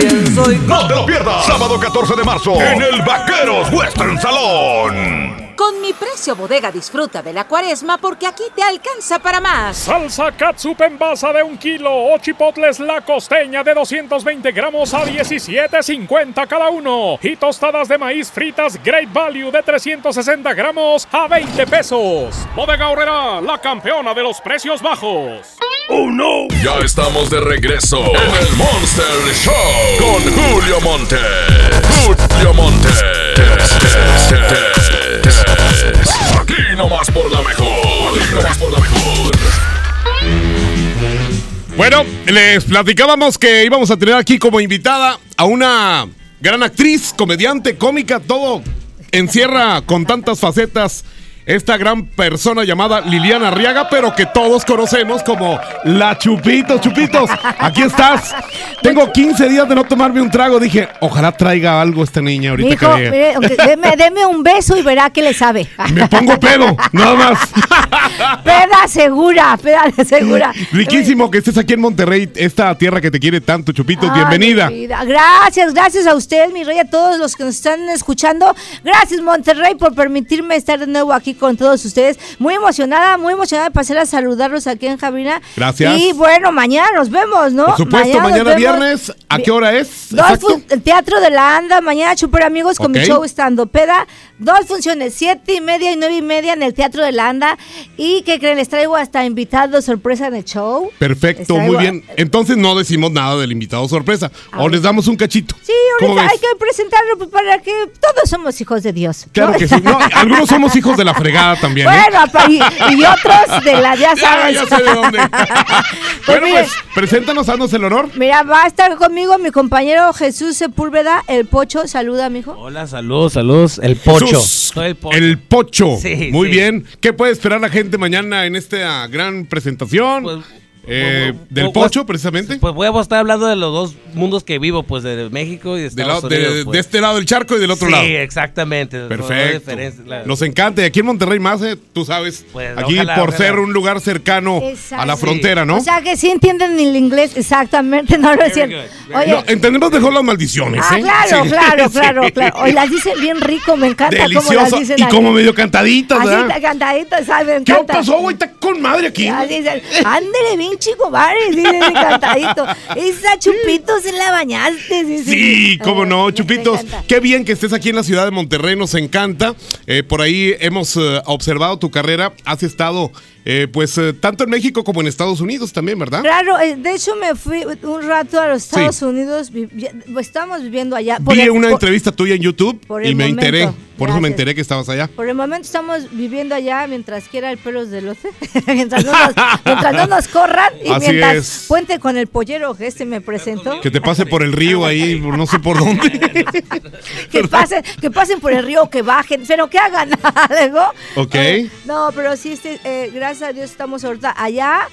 S55: No te lo pierdas. Sábado 14 de marzo en el Vaqueros Western Salón.
S21: Con mi precio bodega disfruta de la cuaresma porque aquí te alcanza para más.
S22: Salsa catsup en basa de un kilo o chipotles la costeña de 220 gramos a 17.50 cada uno. Y tostadas de maíz fritas Great Value de 360 gramos a 20 pesos. Bodega Horrera, la campeona de los precios bajos.
S7: ¡Oh no! Ya estamos de regreso en el Monster Show con Julio Monte. Julio Monte. Aquí nomás por la mejor. Aquí nomás por la mejor.
S1: Bueno, les platicábamos que íbamos a tener aquí como invitada a una gran actriz, comediante, cómica, todo encierra con tantas facetas esta gran persona llamada Liliana Arriaga, pero que todos conocemos como la Chupitos. Chupitos, aquí estás. Tengo 15 días de no tomarme un trago. Dije, ojalá traiga algo esta niña ahorita que
S56: mire, deme, deme un beso y verá que le sabe.
S1: me pongo pedo, nada más.
S56: Peda segura, peda segura.
S1: Riquísimo que estés aquí en Monterrey, esta tierra que te quiere tanto, Chupitos. Bienvenida.
S56: Gracias, gracias a usted, mi rey, a todos los que nos están escuchando. Gracias, Monterrey, por permitirme estar de nuevo aquí con todos ustedes. Muy emocionada, muy emocionada de pasar a saludarlos aquí en Javina.
S1: Gracias.
S56: Y bueno, mañana nos vemos, ¿no?
S1: Por supuesto, mañana viernes, ¿a qué hora es?
S56: El Teatro de la Anda, mañana Super Amigos con
S1: Ok.
S56: mi show estando peda. Dos funciones, siete y media y nueve y media en el Teatro de la Anda. Y que creen, les traigo hasta invitados sorpresa en el show.
S1: Perfecto, muy bien. Entonces no decimos nada del invitado sorpresa. O les damos un cachito.
S56: Sí,
S1: ¿Cómo
S56: ahorita hay que presentarlo pues, para que todos somos hijos de Dios.
S1: Claro
S56: ¿no?
S1: que sí. No, algunos somos hijos de la fregada también. ¿eh?
S56: Bueno, apa- y, y otros de la, ya
S1: Ya,
S56: sabes.
S1: ya sé de dónde. bueno,
S56: mire.
S1: pues, preséntanos, haznos el honor.
S56: Mira, va a estar conmigo mi compañero Jesús Sepúlveda, el Pocho. Saluda, mijo.
S57: Hola, saludos, saludos. El pocho. Soy el pocho.
S1: El pocho.
S57: Sí,
S1: Muy
S57: sí.
S1: bien. ¿Qué puede esperar la gente mañana en esta gran presentación? Eh,
S57: pues,
S1: del
S57: pues,
S1: pocho, precisamente.
S57: Pues voy a estar hablando de los dos mundos que vivo, pues de México y de Estados
S1: de-
S57: Unidos.
S1: de
S57: pues.
S1: este lado del charco y del otro
S57: sí,
S1: lado.
S57: exactamente. No hay
S1: Perfecto.
S57: la-
S1: Nos encanta. Y aquí en Monterrey más, eh, tú sabes.
S57: Pues,
S1: aquí
S57: ojalá,
S1: por
S57: ojalá.
S1: ser un lugar cercano a la
S56: Sí.
S1: frontera, ¿no?
S56: O sea que sí entienden el inglés, exactamente, no lo es cierto. Oye,
S1: No, entendemos mejor las maldiciones,
S56: ah,
S1: ¿eh?
S56: claro,
S1: Sí.
S56: claro,
S1: Sí.
S56: claro, claro. Hoy las dicen bien rico, me encanta cómo las
S1: Delicioso.
S56: dicen
S1: Y
S56: ahí.
S1: como medio cantaditas, ¿verdad?
S56: está cantadito, ¿sabes?
S1: ¿Qué pasó, güey? Está con madre aquí.
S56: Así dicen, chico, vale, dicen cantadito. Esa chupito se la bañaste, dice.
S1: Sí, cómo no, Chupitos. Qué bien que estés aquí en la ciudad de Monterrey, nos encanta. Eh, por ahí hemos eh, observado tu carrera. Has estado, eh, pues, eh, tanto en México como en Estados Unidos también, ¿verdad?
S56: Claro, eh, de hecho me fui un rato a los
S1: Sí.
S56: Estados Unidos, vi- ya- estamos viviendo allá.
S1: Vi
S56: el-
S1: una
S56: por-
S1: entrevista tuya en YouTube
S56: por
S1: y me
S56: momento.
S1: enteré. Por eso me
S56: Gracias.
S1: enteré que estabas allá.
S56: Por el momento estamos viviendo allá mientras quiera el pelos de lote, mientras, no nos, mientras no nos corran y
S1: Así
S56: mientras
S1: es.
S56: Puente con el pollero que este me presentó.
S1: Que te pase por el río ahí, por no sé por dónde.
S56: que pasen, que pasen por el río, que bajen, pero que hagan algo.
S1: Ok.
S56: No, pero sí, este, eh, gracias a Dios estamos ahorita allá.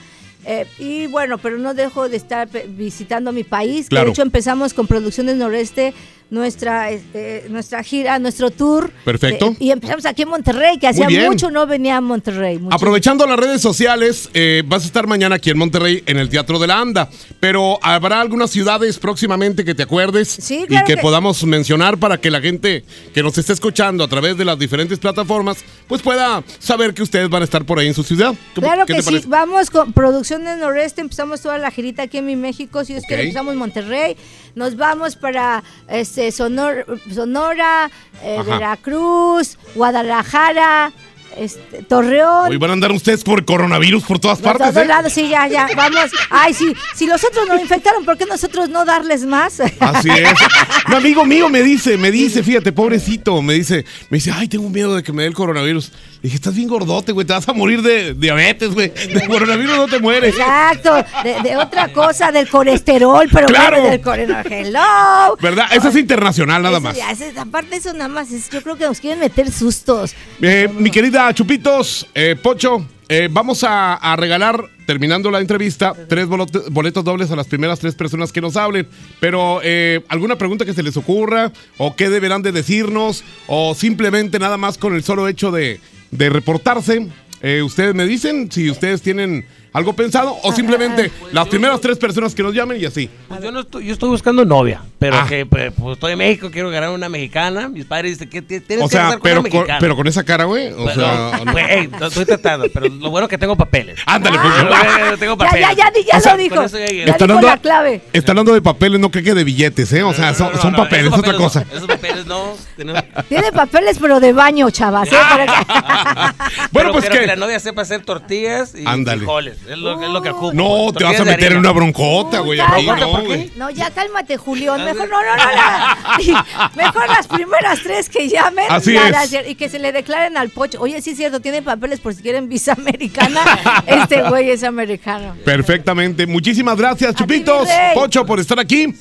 S56: eh, y bueno, pero no dejo de estar visitando mi país. que de hecho empezamos con Producciones Noreste, nuestra, este, nuestra gira, nuestro tour.
S1: Perfecto.
S56: Eh, y empezamos aquí en Monterrey, que hacía mucho no venía a Monterrey. mucho.
S1: Aprovechando las redes sociales, eh, vas a estar mañana aquí en Monterrey en el Teatro de la Anda, pero habrá algunas ciudades próximamente que te acuerdes y
S56: claro
S1: que,
S56: que-
S1: podamos mencionar para que la gente que nos esté escuchando a través de las diferentes plataformas, pues pueda saber que ustedes van a estar por ahí en su ciudad. ¿Cómo-
S56: Claro que sí,
S1: parece?
S56: vamos con Producciones Noreste, empezamos toda la girita aquí en mi México, si es que
S1: Ok.
S56: empezamos en Monterrey, nos vamos para este Sonor- Sonora, eh. Veracruz, Guadalajara, este, Torreón.
S1: Hoy van a andar ustedes por coronavirus por todas partes,
S56: todos
S1: ¿eh?
S56: lados, sí, ya, ya, vamos. Ay, sí, si los otros nos infectaron, ¿por qué nosotros no darles más?
S1: Así es. Un amigo mío me dice, me dice, fíjate, pobrecito, me dice, me dice, ay, tengo miedo de que me dé el coronavirus. Dije, estás bien gordote, güey, te vas a morir de diabetes, güey. De coronavirus no te mueres.
S56: Exacto, de, de otra cosa, del colesterol, pero
S1: Claro.
S56: del colesterol. Hello.
S1: ¿Verdad? Eso es internacional nada
S56: Eso
S1: más.
S56: ya, eso- aparte de eso nada más, es- yo creo que nos quieren meter sustos.
S1: Eh, mi querida Chupitos, eh, Pocho, eh, vamos a, a regalar, terminando la entrevista, tres bolot- boletos dobles a las primeras tres personas que nos hablen. Pero, eh, ¿alguna pregunta que se les ocurra? ¿O qué deberán de decirnos? ¿O simplemente nada más con el solo hecho de, de reportarse? Eh, ustedes me dicen si ustedes tienen algo pensado o simplemente las primeras tres personas que nos llamen y así.
S57: Pues yo, no estoy, yo estoy buscando novia, pero
S1: Ah.
S57: que pues, pues, estoy en México, quiero ganar una mexicana. Mis padres dicen que ti- tienes
S1: O
S57: que
S1: sea,
S57: casar con
S1: pero
S57: una
S1: con,
S57: mexicana.
S1: pero con esa cara, güey. O
S57: Pues,
S1: sea,
S57: no, pues, ey, no estoy tratando, pero lo bueno es que tengo papeles.
S1: Ándale, pues.
S57: bueno es que tengo
S56: Ya,
S57: papeles.
S56: ya, ya, di- ya
S1: O sea,
S56: lo dijo.
S57: con ya llegué.
S56: Ya
S1: Está
S56: dijo
S1: dando-
S56: la clave.
S1: Está hablando de papeles, no cree que de billetes, ¿eh? O sea, son,
S57: No,
S1: son
S57: no,
S1: papeles, es otra
S57: no,
S1: cosa.
S57: Esos papeles no. tenemos-
S56: Tiene papeles, pero de baño, chavas. ¿eh? Que-
S57: Pero
S1: pues que-
S57: que la novia sepa hacer tortillas y
S1: Ándale.
S57: frijoles. Es lo, es lo que ocupo.
S1: No, te vas a meter en una broncota, güey. aquí,
S57: ¿Broncota
S1: no, güey.
S56: Ya cálmate, Julián. Mejor no, no, no, no. Mejor las primeras tres que llamen.
S1: Así es.
S56: Y que se le declaren al pocho. Oye, sí es cierto, tiene papeles por si quieren visa americana. Este güey es americano.
S1: Perfectamente. Muchísimas gracias, Chupitos. Pocho, por estar aquí.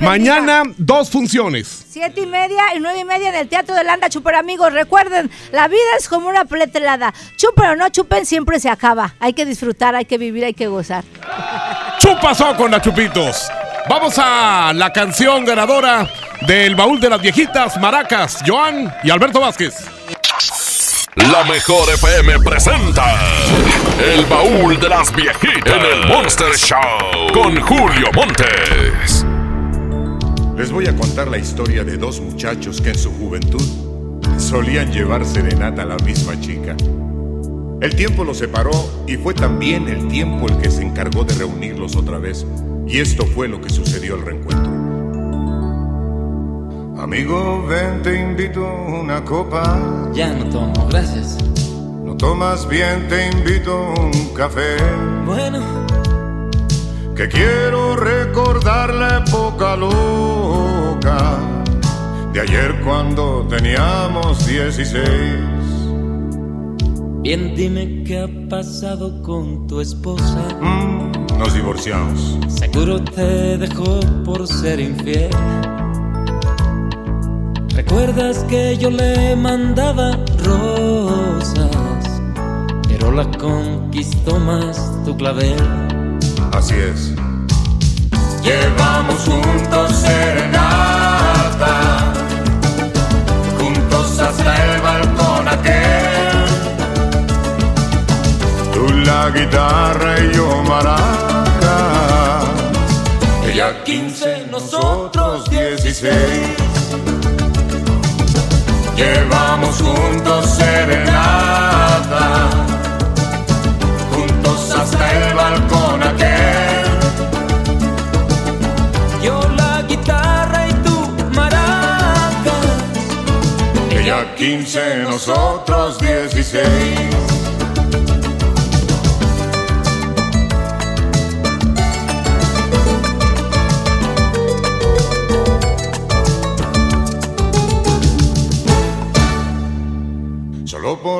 S1: Mañana, dos funciones.
S56: Siete y media y nueve y media en el Teatro de Landa, Chuper amigos. Recuerden, la vida es como una paleta helada. Chupen o no chupen, siempre se acaba. Hay que disfrutar, hay que vivir, hay que gozar.
S1: Chupasó con la Chupitos. Vamos a la canción ganadora del baúl de las viejitas, Maracas, Joan y Alberto Vázquez.
S7: La mejor FM presenta El baúl de las viejitas en el Monster Show con Julio Montes.
S4: Les voy a contar la historia de dos muchachos que en su juventud solían llevar serenata a la misma chica. El tiempo los separó y fue también el tiempo el que se encargó de reunirlos otra vez. Y esto fue lo que sucedió al reencuentro. Amigo, ven, te invito una copa.
S58: Ya no tomo, gracias.
S4: No tomas bien, te invito un café.
S58: Bueno,
S4: Que quiero recordar la época loca de ayer cuando teníamos 16.
S58: Bien, dime qué ha pasado con tu esposa.
S4: Mm, nos divorciamos.
S58: Seguro te dejó por ser infiel. ¿Recuerdas que yo le mandaba rosas? Pero la conquistó más tu clavel.
S4: Así es.
S58: Llevamos juntos
S4: serenata, juntos hasta el la guitarra y yo maracas.
S58: Ella 15,
S4: nosotros 16. Llevamos juntos serenata, juntos hasta el balcón aquel.
S58: Yo la guitarra y tú maracas.
S4: Ella 15, nosotros 16.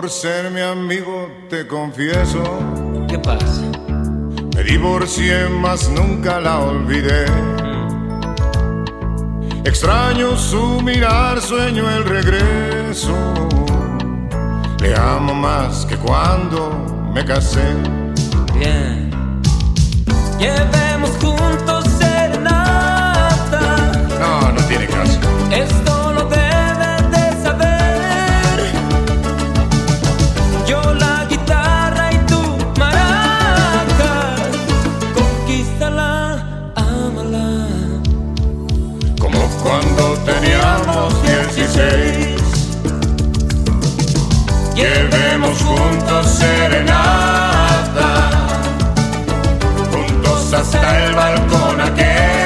S4: Por ser mi amigo te confieso.
S59: ¿Qué pasa?
S4: Me divorcié, mas nunca la olvidé. Extraño su mirar, sueño el regreso. Le amo más que cuando me casé.
S58: Bien. Llevemos juntos serenata.
S4: No, no tiene caso.
S58: Esto
S4: 16. Llevemos juntos serenata. Juntos hasta el balcón aquel.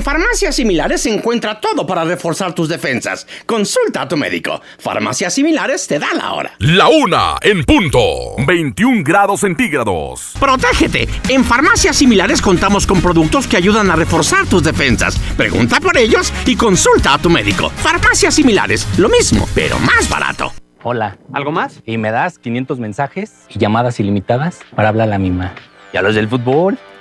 S60: En farmacias similares se encuentra todo para reforzar tus defensas. Consulta a tu médico. Farmacias similares te da la hora.
S7: La una en punto. 21 grados centígrados.
S60: Protégete. En farmacias similares contamos con productos que ayudan a reforzar tus defensas. Pregunta por ellos y consulta a tu médico. Farmacias similares, lo mismo, pero más barato.
S53: Hola. ¿Algo más? Y me das 500 mensajes y llamadas ilimitadas para hablar a la misma. ¿Y a los del fútbol?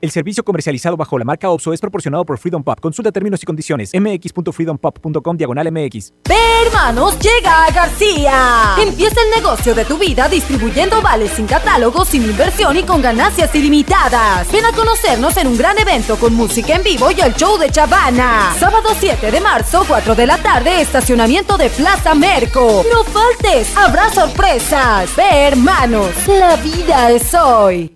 S61: El servicio comercializado bajo la marca OPSO es proporcionado por Freedom Pop. Consulta términos y condiciones. mx.freedompop.com diagonal mx.
S44: Hermanos, llega a García. Empieza el negocio de tu vida distribuyendo vales sin catálogo, sin inversión y con ganancias ilimitadas. Ven a conocernos en un gran evento con música en vivo y el show de Chavana. Sábado 7 de marzo, 4 de la tarde, estacionamiento de Plaza Merco. No faltes, habrá sorpresas. Ve, hermanos, la vida es hoy.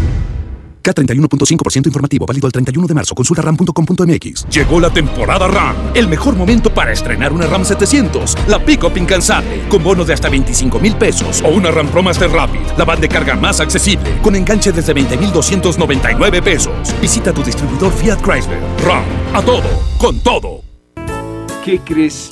S62: K31.5% informativo, válido al 31 de marzo. Consulta ram.com.mx.
S10: Llegó la temporada RAM, el mejor momento para estrenar una RAM 700, la pick-up incansable, con bonos de hasta 25 mil pesos, o una RAM Pro Master Rapid, la van de carga más accesible, con enganche desde 20,299 pesos. Visita tu distribuidor Fiat Chrysler. RAM, a todo, con todo.
S63: ¿Qué crees?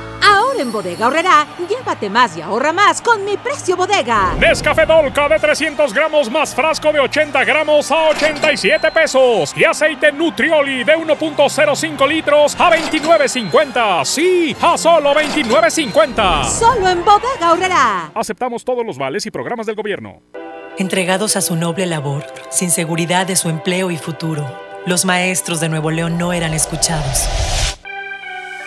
S21: Ahora en Bodega Horrera, llévate más y ahorra más con mi precio bodega.
S22: Nescafé Dolca de 300 gramos más frasco de 80 gramos a 87 pesos. Y aceite Nutrioli de 1.05 litros a 29.50. Sí, a solo 29.50.
S21: Solo en Bodega Horrera.
S22: Aceptamos todos los vales y programas del gobierno.
S20: Entregados a su noble labor, sin seguridad de su empleo y futuro, los maestros de Nuevo León no eran escuchados.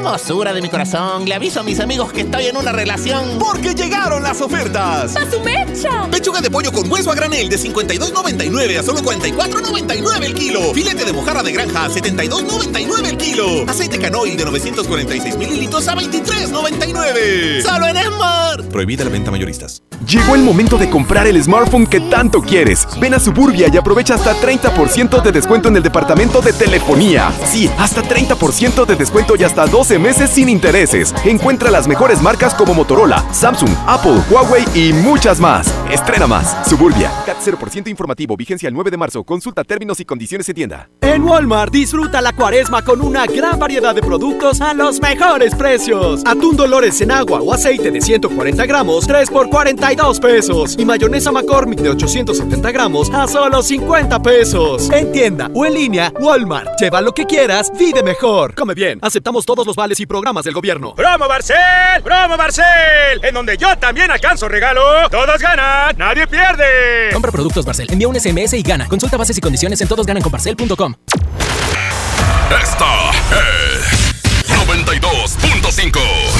S64: Hermosura de mi corazón, le aviso a mis amigos que estoy en una relación.
S18: Porque llegaron las ofertas.
S21: ¡A su mecha!
S18: Pechuga de pollo con hueso a granel de 52.99 a solo 44.99 el kilo. Filete de mojarra de granja a 72.99 el kilo. Aceite canoil de 946 mililitros a 23.99.
S64: ¡Solo en Esmar!
S18: Prohibida la venta mayoristas.
S65: Llegó el momento de comprar el smartphone que tanto quieres. Ven a Suburbia y aprovecha hasta 30% de descuento en el departamento de telefonía. Sí, hasta 30% de descuento y hasta 12 meses sin intereses. Encuentra las mejores marcas como Motorola, Samsung, Apple, Huawei y muchas más. Estrena más. Suburbia. CAT 0% informativo. Vigencia el 9 de marzo. Consulta términos y condiciones en tienda.
S66: En Walmart disfruta la cuaresma con una gran variedad de productos a los mejores precios. Atún Dolores en agua o aceite de 140 gramos, 3 por 42 pesos. Y mayonesa McCormick de 870 gramos a solo 50 pesos. En tienda o en línea, Walmart. Lleva lo que quieras, vive mejor. Come bien. Aceptamos todos los vales y programas del gobierno.
S67: ¡Promo Barcel! ¡Promo Barcel! En donde yo también alcanzo regalo. Todos ganan, nadie pierde.
S68: Compra productos Barcel, envía un SMS y gana. Consulta bases y condiciones en todosgananconbarcel.com.
S7: Esta es 92.5.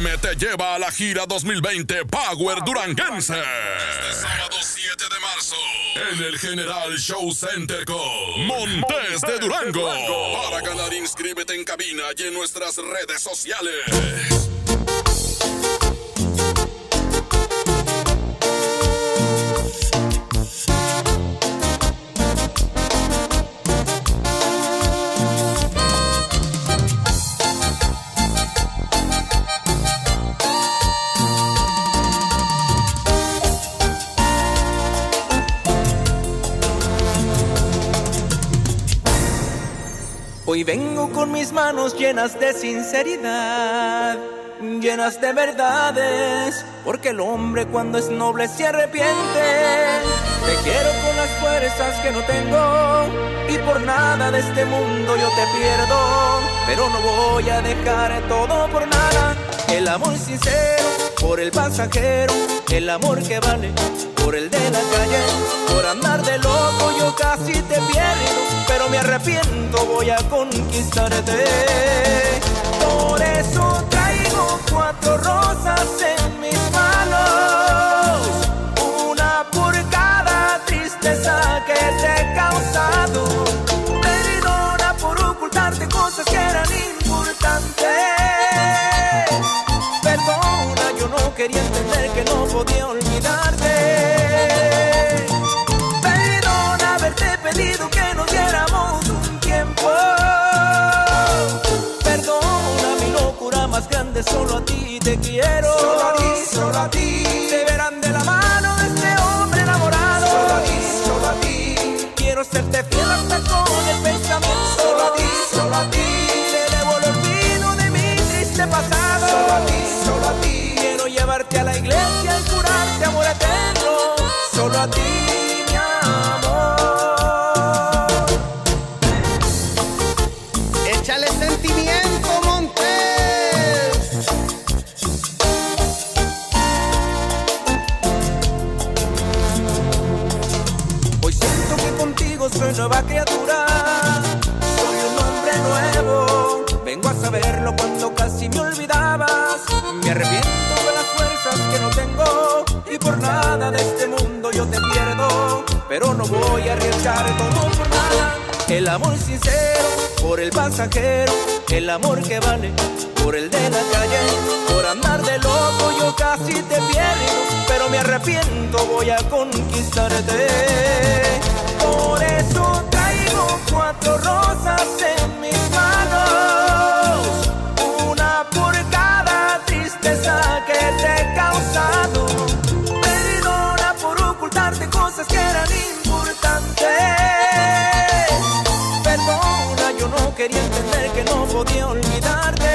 S7: FM te lleva a la gira 2020 Power Duranguense. Este sábado 7 de marzo en el General Show Center con Montes de Durango. Para ganar, inscríbete en cabina y en nuestras redes sociales.
S69: Con mis manos llenas de sinceridad, llenas de verdades, porque el hombre cuando es noble se arrepiente. Te quiero con las fuerzas que no tengo y por nada de este mundo yo te pierdo, pero no voy a dejar todo por nada. El amor sincero por el pasajero, el amor que vale por el de la calle, por andar de loco yo casi te pierdo, pero me arrepiento, voy a conquistarte. Por eso traigo cuatro rosas en mis manos, una por cada tristeza que te he causado. Perdona por ocultarte cosas que eran importantes. Quería entender que no podía olvidarte. Perdona haberte pedido que nos diéramos un tiempo. Perdona mi locura más grande, solo a ti te quiero. Solo a ti, solo a ti. El amor sincero por el pasajero. El amor que vale por el de la calle. Por andar de loco yo casi te pierdo. Pero me arrepiento, voy a conquistarte. Por eso traigo cuatro rosas en mis que no podía olvidarte.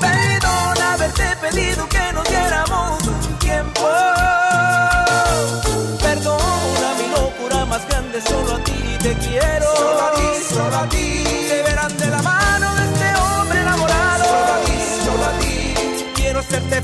S69: Perdona haberte pedido que nos diéramos un tiempo. Perdona mi locura más grande, solo a ti te quiero. Solo a ti, solo a ti. Te verán de la mano de este hombre enamorado. Solo a ti, solo a ti. Quiero serte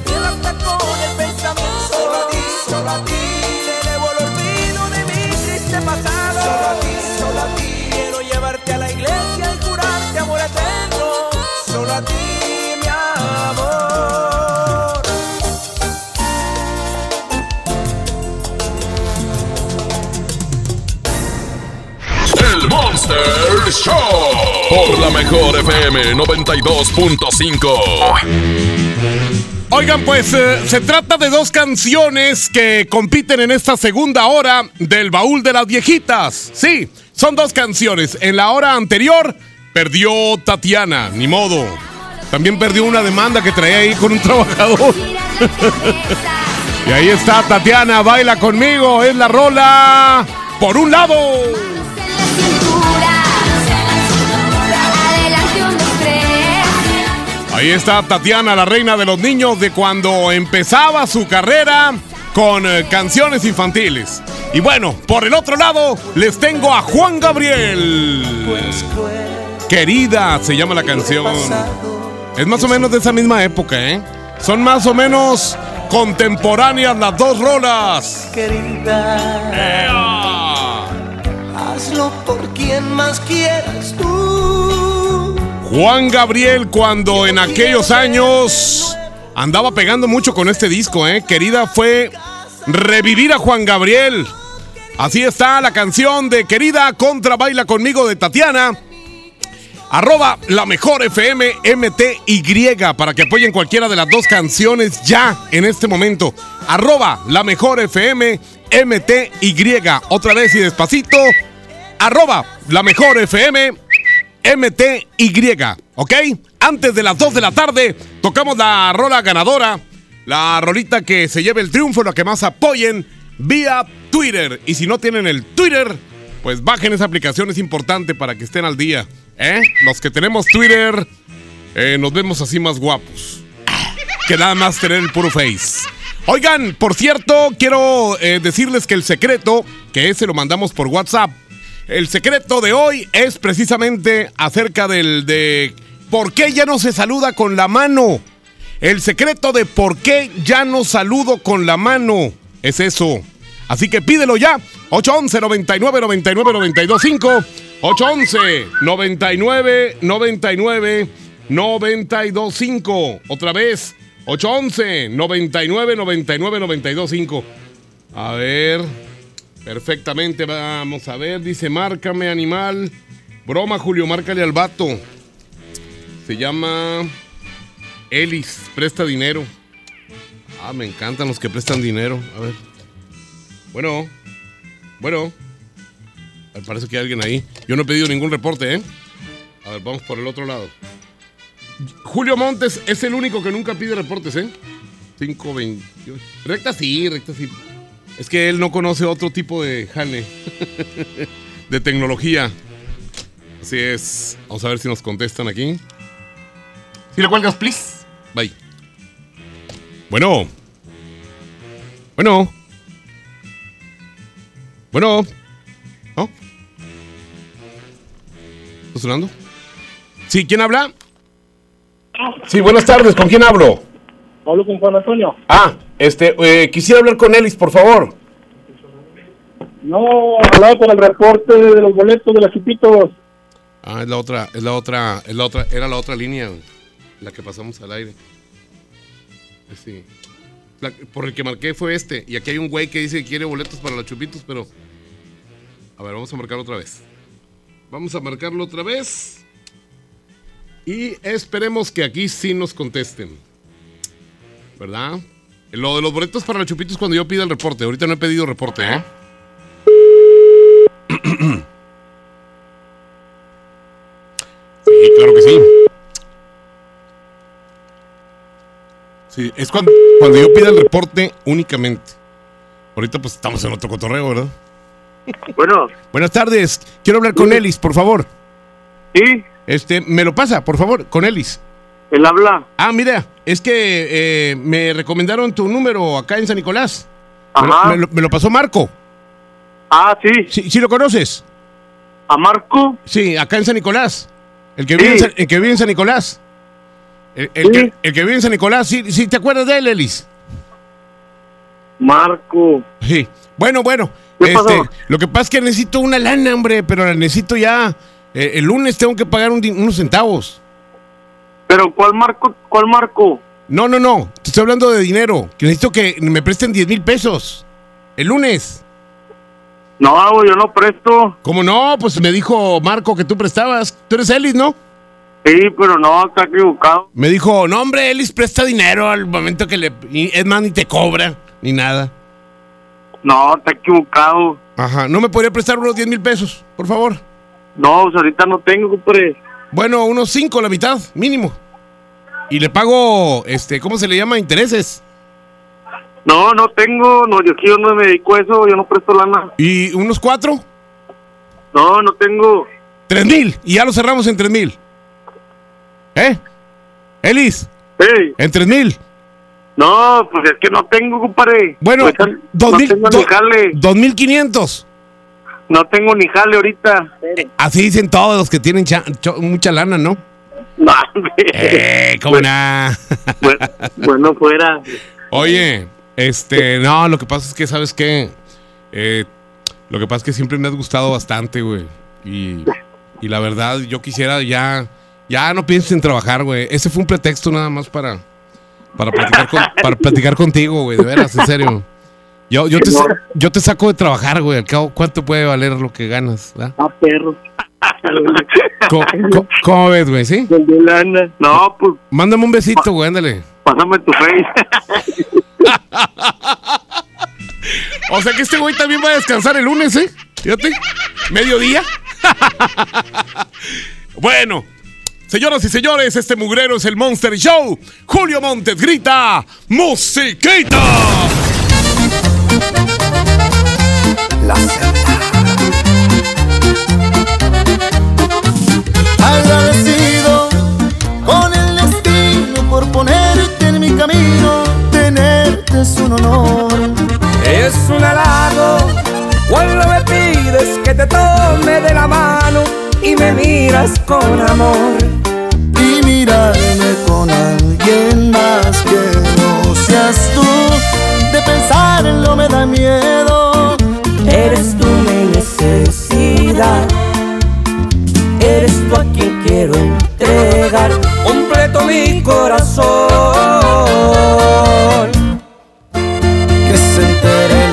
S7: Show. Por la mejor FM 92.5.
S1: Oigan, pues eh, se trata de dos canciones que compiten en esta segunda hora del baúl de las viejitas. Sí, son dos canciones. En la hora anterior perdió Tatiana, ni modo. También perdió una demanda que traía ahí con un trabajador. y ahí está Tatiana, baila conmigo, es la rola. Por un lado. Ahí está Tatiana, la reina de los niños de cuando empezaba su carrera con eh, canciones infantiles. Y bueno, por el otro lado les tengo a Juan Gabriel. Querida se llama la canción. Es más o menos de esa misma época, ¿eh? Son más o menos contemporáneas las dos rolas.
S69: Querida, hazlo por quien más quieras tú.
S1: Juan Gabriel cuando en aquellos años andaba pegando mucho con este disco, ¿eh? Querida fue revivir a Juan Gabriel. Así está la canción de Querida contra Baila conmigo de Tatiana. Arroba la mejor FM MTY para que apoyen cualquiera de las dos canciones ya en este momento. Arroba la mejor FM MTY. Otra vez y despacito. Arroba la mejor FM MTY, ¿ok? Antes de las 2 de la tarde, tocamos la rola ganadora, la rolita que se lleve el triunfo, la que más apoyen vía Twitter. Y si no tienen el Twitter, pues bajen esa aplicación, es importante para que estén al día, ¿eh? Los que tenemos Twitter, eh, nos vemos así más guapos. Que nada más tener el puro face. Oigan, por cierto, quiero eh, decirles que el secreto, que ese lo mandamos por WhatsApp, el secreto de hoy es precisamente acerca del de por qué ya no se saluda con la mano. El secreto de por qué ya no saludo con la mano es eso. Así que pídelo ya. 811 99 99 925 811 99 99 925 Otra vez. 811 99 99 925 A ver. Perfectamente, vamos a ver. Dice, márcame animal. Broma, Julio, márcale al vato. Se llama Elis, presta dinero. Ah, me encantan los que prestan dinero. A ver. Bueno, bueno. Parece que hay alguien ahí. Yo no he pedido ningún reporte, ¿eh? A ver, vamos por el otro lado. Julio Montes es el único que nunca pide reportes, ¿eh? 528. Recta sí, recta sí. Es que él no conoce otro tipo de jale. de tecnología. Así es. Vamos a ver si nos contestan aquí. Si le cuelgas, please. Bye. Bueno. Bueno. Bueno. ¿No? ¿Está sonando? Sí, ¿quién habla? Sí, buenas tardes. ¿Con quién hablo?
S70: Hablo con Juan Antonio.
S1: Ah, este, eh, quisiera hablar con Elis, por favor.
S70: No, hablaba con el reporte de los boletos de las chupitos.
S1: Ah, es la otra, es la otra, es la otra, era la otra línea, güey, la que pasamos al aire. Sí. La- por el que marqué fue este. Y aquí hay un güey que dice que quiere boletos para los chupitos, pero. A ver, vamos a marcarlo otra vez. Vamos a marcarlo otra vez. Y esperemos que aquí sí nos contesten. ¿Verdad? Lo de los boletos para la chupitos cuando yo pida el reporte. Ahorita no he pedido reporte, ¿eh? sí, claro que sí. Sí, es cuando, cuando yo pida el reporte únicamente. Ahorita pues estamos en otro cotorreo, ¿verdad?
S71: Bueno.
S1: Buenas tardes. Quiero hablar con Elis, por favor.
S71: ¿Sí?
S1: Este, me lo pasa, por favor, con Elis.
S71: Él habla.
S1: Ah, mira es que eh, me recomendaron tu número acá en San Nicolás. Me lo-
S71: Ajá.
S1: Me, lo, me lo pasó Marco.
S71: Ah, sí.
S1: Sí, sí lo conoces.
S71: ¿A Marco?
S1: Sí, acá en San Nicolás. El que vive, en,
S71: Sí.
S1: San, el que vive en San Nicolás. El, el que, el que vive en San Nicolás, sí, sí, ¿te acuerdas de él, Ellis?
S71: Marco.
S1: Sí. Bueno, bueno.
S71: ¿Qué
S1: Este,
S71: pasó?
S1: lo que pasa es que necesito una lana, hombre, pero la necesito ya. Eh, el lunes tengo que pagar un unos centavos.
S71: ¿Pero cuál Marco? ¿Cuál Marco?
S1: No, no, no. Te estoy hablando de dinero. Que necesito que me presten 10 mil pesos. El lunes.
S71: No, yo no presto.
S1: ¿Cómo no? Pues me dijo Marco que tú prestabas. Tú eres Ellis, ¿no?
S71: Sí, pero no, está equivocado.
S1: Me dijo, no, hombre, Ellis presta dinero al momento que le. es más, ni te cobra, ni nada.
S71: No, está equivocado.
S1: Ajá. ¿No me podría prestar unos 10 mil pesos, por favor?
S71: No, pues ahorita no tengo, compadre.
S1: Bueno, unos 5, la mitad, mínimo. Y le pago, este, ¿cómo se le llama? Intereses.
S71: No, no tengo. No, yo aquí yo no me dedico a eso. Yo no presto lana.
S1: ¿Y unos 4?
S71: No, no tengo.
S1: 3 mil. Y ya lo cerramos en 3 mil. ¿Eh? Ellis. En 3 mil.
S71: No, pues es que no tengo, compadre.
S1: Bueno,
S71: Ahorita
S1: dos
S71: no
S1: mil,
S71: tengo
S1: do-
S71: ni jale.
S1: 2500.
S71: No tengo ni jale ahorita.
S1: Así dicen todos los que tienen cha- cho- mucha lana, ¿no?
S71: No.
S1: Eh, cómo na.
S71: bueno, fuera.
S1: Oye, este, no, lo que pasa es que, ¿sabes qué? Eh, lo que pasa es que siempre me has gustado bastante, güey. Y, y la verdad, yo quisiera ya, ya no pienses en trabajar, güey. Ese fue un pretexto nada más para, para platicar, con- para platicar contigo, güey, de veras, en serio. Yo, yo, te, yo te saco de trabajar, güey. Al cabo, ¿cuánto puede valer lo que ganas? ¿verdad?
S71: Ah, perro.
S1: ¿Cómo, cómo- cómo ves, güey? ¿Sí?
S71: No, pues
S1: Mándame un besito, güey, ándale.
S71: pásame tu face.
S1: O sea que este güey también va a descansar el lunes, ¿eh? Fíjate. Mediodía. bueno. Señoras y señores, este mugrero es el Monster Show. Julio Montes grita, ¡Musiquita!
S69: La Agradecido con el destino por ponerte en mi camino, tenerte es un honor. Es un halago cuando me pides que te tome de la mano y me miras con amor. Y mirarme con alguien más que no seas tú, de pensarlo me da miedo. Eres tú mi necesidad. Eres tú a quien quiero entregar completo mi corazón.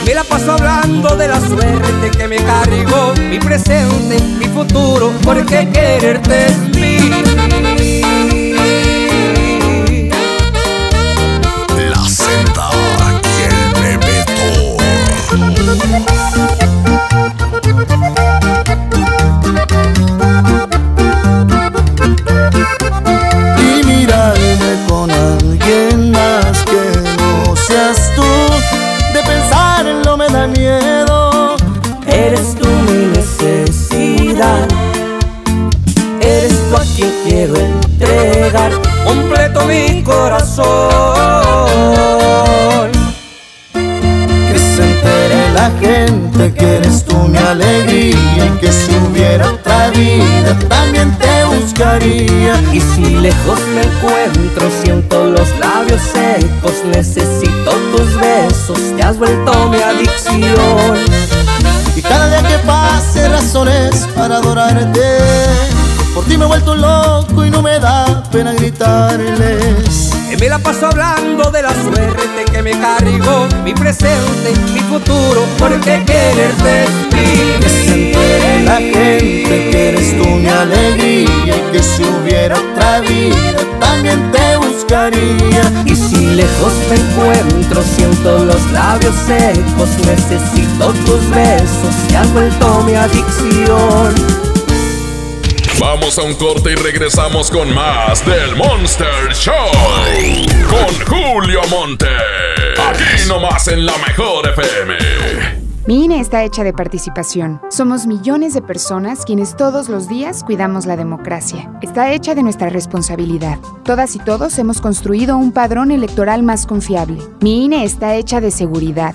S69: Que me la paso hablando de la suerte que me cargó mi presente, mi futuro, porque quererte es mí.
S67: La Z y el Bebeto.
S69: Corazón. Que se entere la gente que eres tú mi alegría y que si hubiera otra vida también te buscaría. Y si lejos me encuentro, siento los labios secos, necesito tus besos, te has vuelto mi adicción. Y cada día que pase razones para adorarte, por ti me he vuelto loco y no me da pena gritarles. Me la paso hablando de la suerte que me cargó mi presente, mi futuro, porque quererte
S72: Que se la gente que eres tú mi alegría y que si hubiera otra vida también te buscaría.
S69: Y si lejos te encuentro, siento los labios secos, necesito tus besos, se han vuelto mi adicción.
S7: Vamos a un corte y regresamos con más del Monster Show. Con Julio Monte. Aquí nomás en la mejor FM.
S73: Mi INE está hecha de participación. Somos millones de personas quienes todos los días cuidamos la democracia. Está hecha de nuestra responsabilidad. Todas y todos hemos construido un padrón electoral más confiable. Mi INE está hecha de seguridad.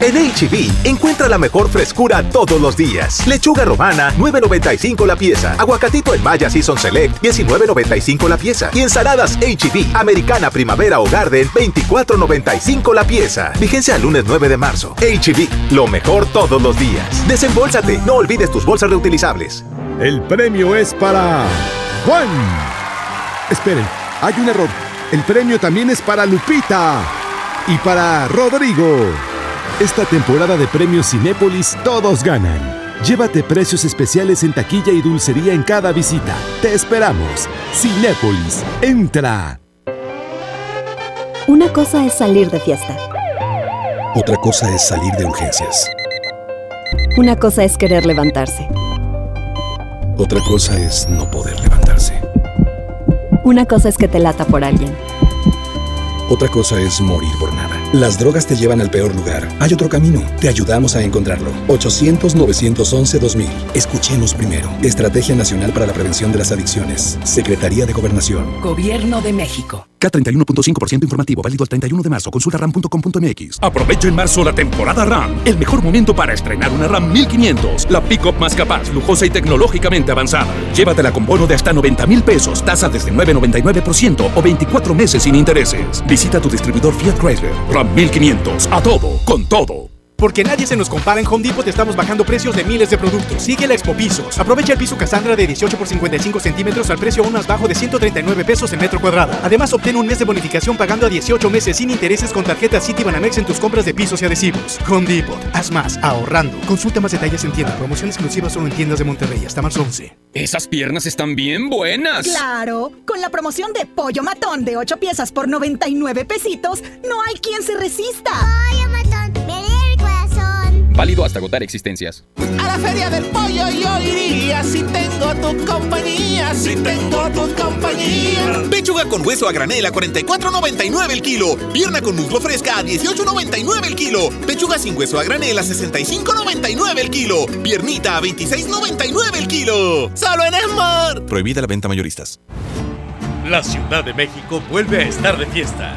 S38: En HB, encuentra la mejor frescura todos los días. Lechuga romana, 9.95 la pieza. Aguacatito en Maya Season Select, 19.95 la pieza. Y ensaladas HB, Americana Primavera o Garden, 24.95 la pieza. Vigencia el lunes 9 de marzo. HB, lo mejor todos los días. Desembolsate, no olvides tus bolsas reutilizables.
S74: El premio es para Juan. Esperen, hay un error. El premio también es para Lupita y para Rodrigo. Esta temporada de premios Cinépolis todos ganan. Llévate precios especiales en taquilla y dulcería en cada visita. Te esperamos. Cinépolis, entra.
S75: Una cosa es salir de fiesta.
S76: Otra cosa es salir de urgencias.
S75: Una cosa es querer levantarse.
S76: Otra cosa es no poder levantarse.
S75: Una cosa es que te lata por alguien.
S76: Otra cosa es morir por nada. Las drogas te llevan al peor lugar. Hay otro camino. Te ayudamos a encontrarlo. 800-911-2000. Escuchemos primero. Estrategia Nacional para la Prevención de las Adicciones. Secretaría de Gobernación.
S77: Gobierno de México.
S76: K31.5% informativo, válido al 31 de marzo. Consulta ram.com.mx.
S10: Aprovecha en marzo la temporada RAM. El mejor momento para estrenar una RAM 1500. La pick-up más capaz, lujosa y tecnológicamente avanzada. Llévatela con bono de hasta 90 mil pesos, tasa desde 9,99% o 24 meses sin intereses. Visita tu distribuidor Fiat Chrysler. RAM 1500. A todo, con todo.
S78: Porque nadie se nos compara en Home Depot, te estamos bajando precios de miles de productos. Sigue la Expo Pisos. Aprovecha el piso Cassandra de 18 por 55 centímetros al precio aún más bajo de 139 pesos el metro cuadrado. Además, obtén un mes de bonificación pagando a 18 meses sin intereses con tarjeta Citibanamex en tus compras de pisos y adhesivos. Home Depot. Haz más, ahorrando. Consulta más detalles en tienda. Promoción exclusiva solo en tiendas de Monterrey hasta marzo 11.
S79: Esas piernas están bien buenas.
S80: Claro, con la promoción de pollo matón de 8 piezas por 99 pesitos, no hay quien se resista.
S79: Válido hasta agotar existencias.
S64: A la feria del pollo yo iría si tengo tu compañía, si tengo tu compañía.
S18: Pechuga con hueso a granel a 44.99 el kilo. Pierna con muslo fresca a 18.99 el kilo. Pechuga sin hueso a granel a 65.99 el kilo. Piernita a 26.99 el kilo. Solo en Esmar. Prohibida la venta mayoristas.
S67: La Ciudad de México vuelve a estar de fiesta.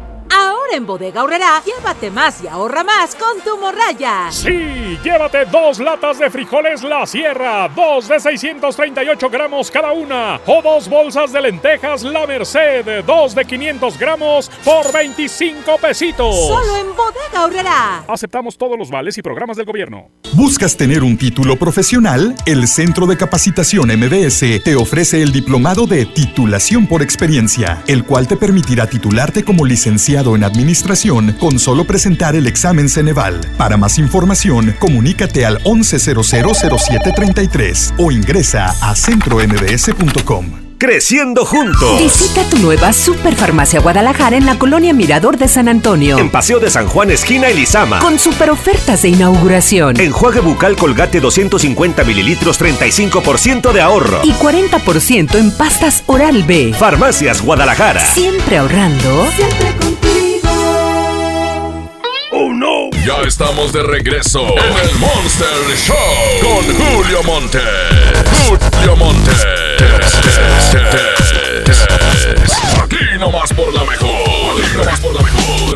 S21: En Bodega Aurrera, llévate más y ahorra más con tu morraya.
S22: Sí, llévate dos latas de frijoles La Sierra, dos de 638 gramos cada una, o dos bolsas de lentejas La Merced, dos de 500 gramos por 25 pesitos.
S21: Solo en Bodega Aurrera.
S22: Aceptamos todos los vales y programas del gobierno.
S81: ¿Buscas tener un título profesional? El Centro de Capacitación MBS te ofrece el diplomado de titulación por experiencia, el cual te permitirá titularte como licenciado en administración con solo presentar el examen Ceneval. Para más información, comunícate al 11000733 o ingresa a centrombs.com.
S82: creciendo juntos.
S83: Visita tu nueva Superfarmacia Guadalajara en la colonia Mirador de San Antonio.
S82: En Paseo de San Juan, esquina Elizama.
S83: Con super ofertas de inauguración.
S82: Enjuague bucal Colgate 250 mililitros, 35% de ahorro.
S83: Y 40% en pastas Oral B.
S82: Farmacias Guadalajara.
S83: Siempre ahorrando. Siempre contigo.
S84: Ya estamos de regreso en el Monster Show con Julio Monte. Julio Monte. Aquí nomás por la mejor. Aquí nomás por la mejor.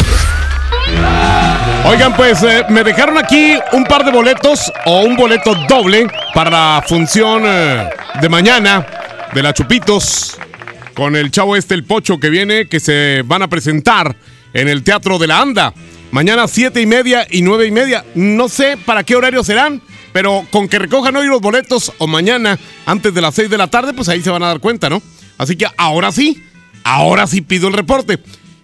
S1: Oigan, pues eh, me dejaron aquí un par de boletos o un boleto doble para la función eh, de mañana de la Chupitos con el chavo este, el Pocho, que viene, que se van a presentar en el Teatro de la Anda. Mañana siete y media y nueve y media. No sé para qué horario serán, pero con que recojan hoy los boletos o mañana antes de las seis de la tarde, pues ahí se van a dar cuenta, ¿no? Así que ahora sí, ahora sí pido el reporte.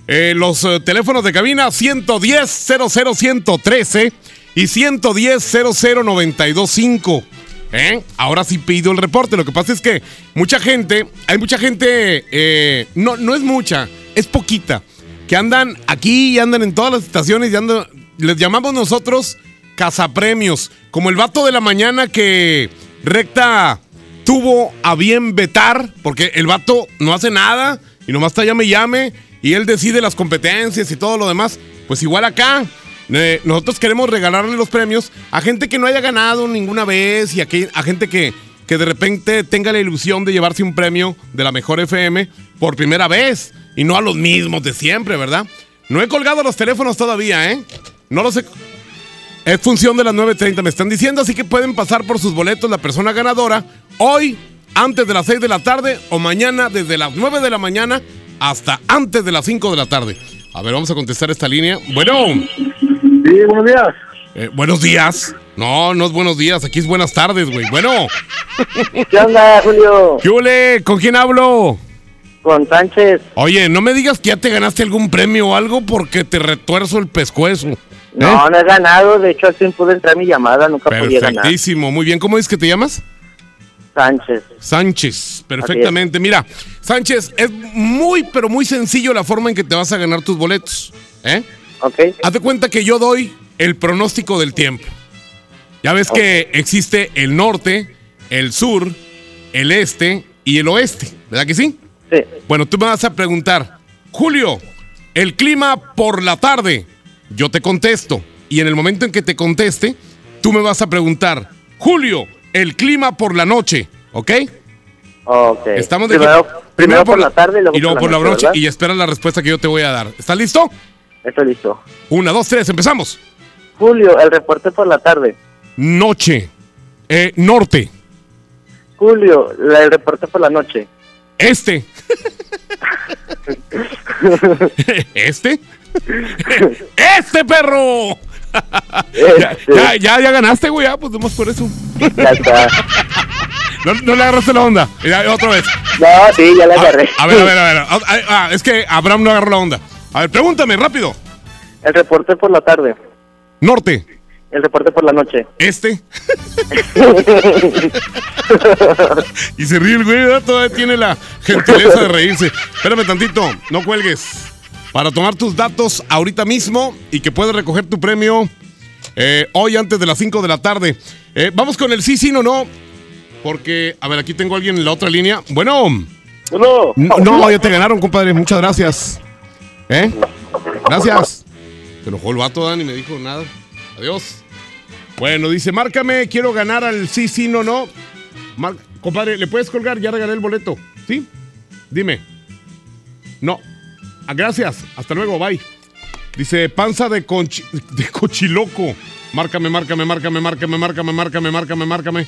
S1: Eh, los eh, teléfonos de cabina 110-00-113 y 110-00-925. ¿Eh? Ahora sí pido el reporte. Lo que pasa es que mucha gente, hay mucha gente, eh, no, no es mucha, es poquita, que andan aquí y andan en todas las estaciones y andan, les llamamos nosotros cazapremios, como el vato de la mañana que recta tuvo a bien vetar, porque el vato no hace nada y nomás está llame y llame y él decide las competencias y todo lo demás. Pues igual acá, eh, nosotros queremos regalarle los premios a gente que no haya ganado ninguna vez y a, que- a gente que, que de repente tenga la ilusión de llevarse un premio de la mejor FM por primera vez y no a los mismos de siempre, ¿verdad? No he colgado los teléfonos todavía, ¿eh? No los he... Es función de las 9.30, me están diciendo, así que pueden pasar por sus boletos la persona ganadora hoy, antes de las 6 de la tarde, o mañana desde las 9 de la mañana hasta antes de las 5 de la tarde. A ver, vamos a contestar esta línea. Bueno.
S85: Sí, buenos días.
S1: Eh, buenos días. No, no es buenos días, aquí es buenas tardes, güey. Bueno.
S85: ¿Qué onda, Julio?
S1: ¿Qué ole? ¿Con quién hablo?
S85: Con Sánchez.
S1: Oye, no me digas que ya te ganaste algún premio o algo porque te retuerzo el pescuezo. ¿eh?
S85: No, no he ganado. De hecho, al fin pude entrar mi llamada. Nunca podía ganar.
S1: Perfectísimo, muy bien. ¿Cómo es que te llamas?
S85: Sánchez.
S1: Sánchez, perfectamente. Mira, Sánchez, es muy, pero muy sencillo la forma en que te vas a ganar tus boletos. ¿Eh?
S85: Ok.
S1: Haz de cuenta que yo doy el pronóstico del tiempo. Ya ves que existe el norte, el sur, el este y el oeste, ¿verdad que sí?
S85: Sí.
S1: Bueno, tú me vas a preguntar, Julio, el clima por la tarde. Yo te contesto. Y en el momento en que te conteste, tú me vas a preguntar, Julio, el clima por la noche, ¿ok?
S85: Ok.
S1: Estamos de
S85: primero,
S1: aquí-
S85: primero por la tarde y luego,
S1: y luego por la
S85: noche,
S1: y esperas la respuesta que yo te voy a dar. ¿Estás listo?
S85: Estoy listo.
S1: Una, dos, tres, empezamos.
S85: Julio, el reporte por la tarde.
S1: Noche. Eh, norte.
S85: Julio, el reporte por la noche.
S1: Este. ¿Este? ¡Este perro! ya, ya, ya, ya ganaste, güey. Ya, pues nomás por eso.
S85: Ya está.
S1: No, no le agarraste la onda. Ya, otra vez.
S85: No, sí, ya la
S1: A-
S85: agarré.
S1: A, ver, a ver, a ver. Ah, ah, es que Abraham no agarró la onda. A ver, pregúntame, rápido.
S85: El reporte por la tarde.
S1: Norte.
S85: El reporte por la noche.
S1: Este. y se ríe el güey, ¿verdad? Todavía tiene la gentileza de reírse. Espérame tantito, no cuelgues. Para tomar tus datos ahorita mismo y que puedas recoger tu premio eh, hoy antes de las 5 de la tarde. Eh, vamos con el sí, sí, no, no. Porque, a ver, aquí tengo a alguien en la otra línea. Bueno.
S85: No.
S1: No, ya te ganaron, compadre. Muchas gracias. ¿Eh? Gracias. Se enojó el vato, Dan, y me dijo nada. Adiós. Bueno, dice, márcame, quiero ganar al sí, sí, no, no. Compadre, ¿le puedes colgar? Ya regalé el boleto. ¿Sí? Dime. No. Ah, gracias. Hasta luego, bye. Dice, panza de, conchi- de cochiloco. Márcame, márcame, márcame, márcame, márcame, márcame, márcame, márcame.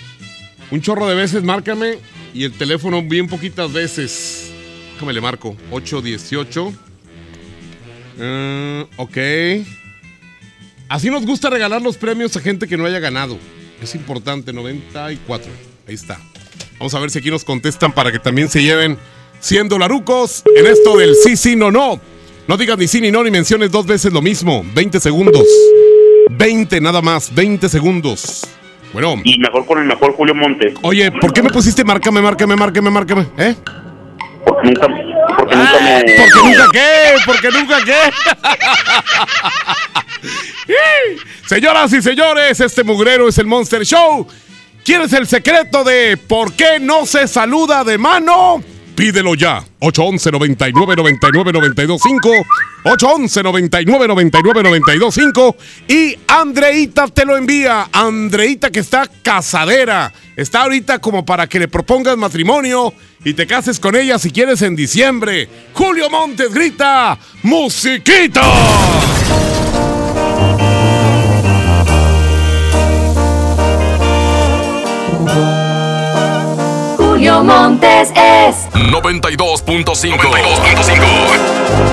S1: Un chorro de veces, márcame. Y el teléfono bien poquitas veces. Déjame le marco. 818. Eh, ok. Así nos gusta regalar los premios a gente que no haya ganado. Es importante, 94. Ahí está. Vamos a ver si aquí nos contestan para que también se lleven 100 dolarucos en esto del sí, sí, no, no. No digas ni sí ni no ni menciones dos veces lo mismo. 20 segundos. 20 nada más, 20 segundos. Bueno.
S86: Y mejor con el mejor Julio Monte.
S1: Oye, ¿por qué me pusiste márcame, márcame, márcame, márcame? ¿Eh?
S42: nunca, porque nunca me...
S1: Porque nunca qué, porque nunca qué. Señoras y señores, este mugrero es el Monster Show. ¿Quieres el secreto de por qué no se saluda de mano? Pídelo ya. 811 99 99 925 811 99 99 925 y Andreita te lo envía. Andreita que está casadera. Está ahorita como para que le propongas matrimonio y te cases con ella si quieres en diciembre. Julio Montes grita, ¡Musiquita!
S87: Montes es
S7: 92.5.
S88: 92.5.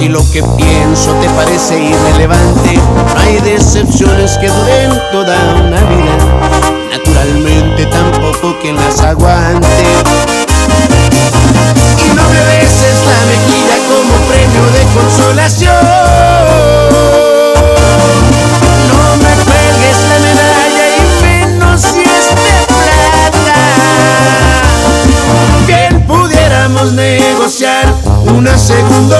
S88: Si lo que pienso te parece irrelevante, hay decepciones que duren toda una vida. Naturalmente tampoco quien las aguante. Y no me beses la mejilla como premio de consolación. No me cuelgues la medalla y menos si es de plata. Bien pudiéramos negociar una segunda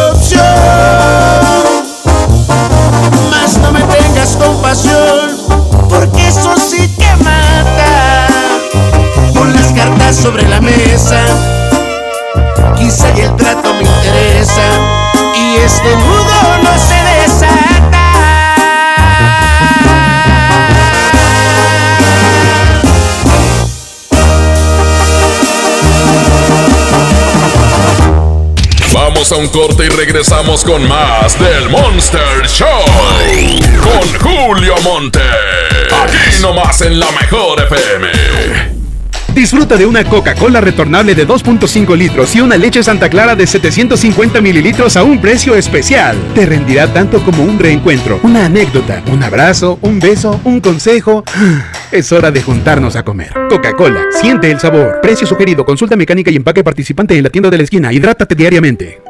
S7: A un corte y regresamos con más del Monster Show. Con Julio Monte. Aquí nomás en la mejor FM.
S17: Disfruta de una Coca-Cola retornable de 2.5 litros y una leche Santa Clara de 750 mililitros a un precio especial. Te rendirá tanto como un reencuentro, una anécdota, un abrazo, un beso, un consejo. Es hora de juntarnos a comer. Coca-Cola, siente el sabor. Precio sugerido, consulta mecánica y empaque participante en la tienda de la esquina. Hidrátate diariamente.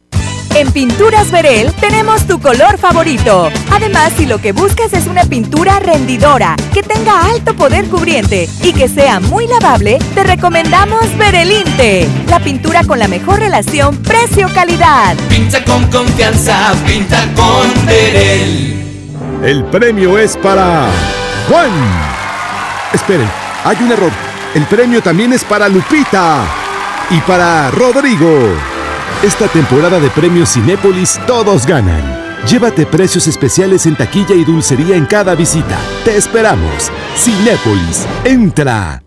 S86: En Pinturas Verel tenemos tu color favorito. Además, si lo que buscas es una pintura rendidora, que tenga alto poder cubriente y que sea muy lavable, te recomendamos Verelinte, la pintura con la mejor relación precio-calidad.
S89: Pinta con confianza, pinta con Verel.
S38: El premio es para Juan. Esperen, hay un error. El premio también es para Lupita y para Rodrigo. Esta temporada de premios Cinépolis todos ganan. Llévate precios especiales en taquilla y dulcería en cada visita. Te esperamos. Cinépolis, entra.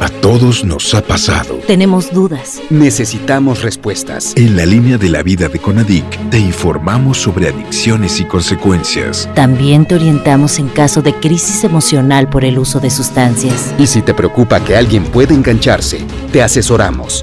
S90: A todos nos ha pasado.
S91: Tenemos dudas.
S92: Necesitamos respuestas.
S90: En la línea de la vida de Conadic te informamos sobre adicciones y consecuencias.
S91: También te orientamos en caso de crisis emocional por el uso de sustancias.
S92: Y si te preocupa que alguien pueda engancharse, te asesoramos.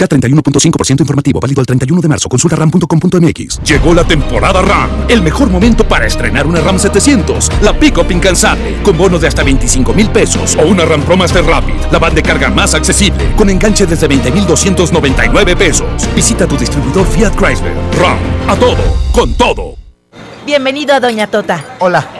S93: K31.5% informativo, válido al 31 de marzo. Consulta ram.com.mx.
S10: Llegó la temporada RAM, el mejor momento para estrenar una RAM 700, la pick-up incansable, con bonos de hasta 25 mil pesos, o una RAM Pro Master Rapid, la van de carga más accesible, con enganche desde 20,299 pesos. Visita tu distribuidor Fiat Chrysler. RAM, a todo, con todo.
S21: Bienvenido a Doña Tota.
S94: Hola.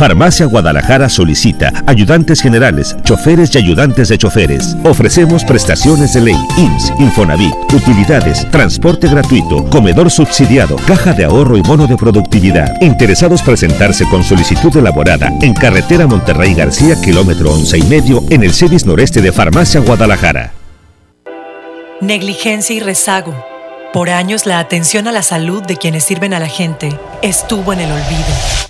S95: Farmacia Guadalajara solicita ayudantes generales, choferes y ayudantes de choferes. Ofrecemos prestaciones de ley, IMSS, Infonavit, utilidades, transporte gratuito, comedor subsidiado, caja de ahorro y bono de productividad. Interesados presentarse con solicitud elaborada en carretera Monterrey García, kilómetro once y medio, en el CEDIS noreste de Farmacia Guadalajara.
S20: Negligencia y rezago. Por años la atención a la salud de quienes sirven a la gente estuvo en el olvido.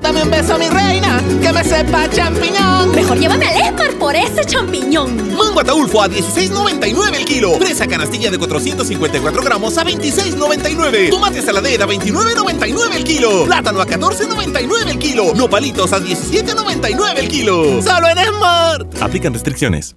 S96: Dame un beso, mi reina, que me sepa champiñón.
S44: Mejor llévame al Esmar por ese champiñón.
S18: Mango ataulfo a 16.99 el kilo. Fresa canastilla de 454 gramos a 26.99. Tomate saladera a 29.99 el kilo. Plátano a 14.99 el kilo. Nopalitos a 17.99 el kilo. Solo en Smart.
S46: Aplican restricciones.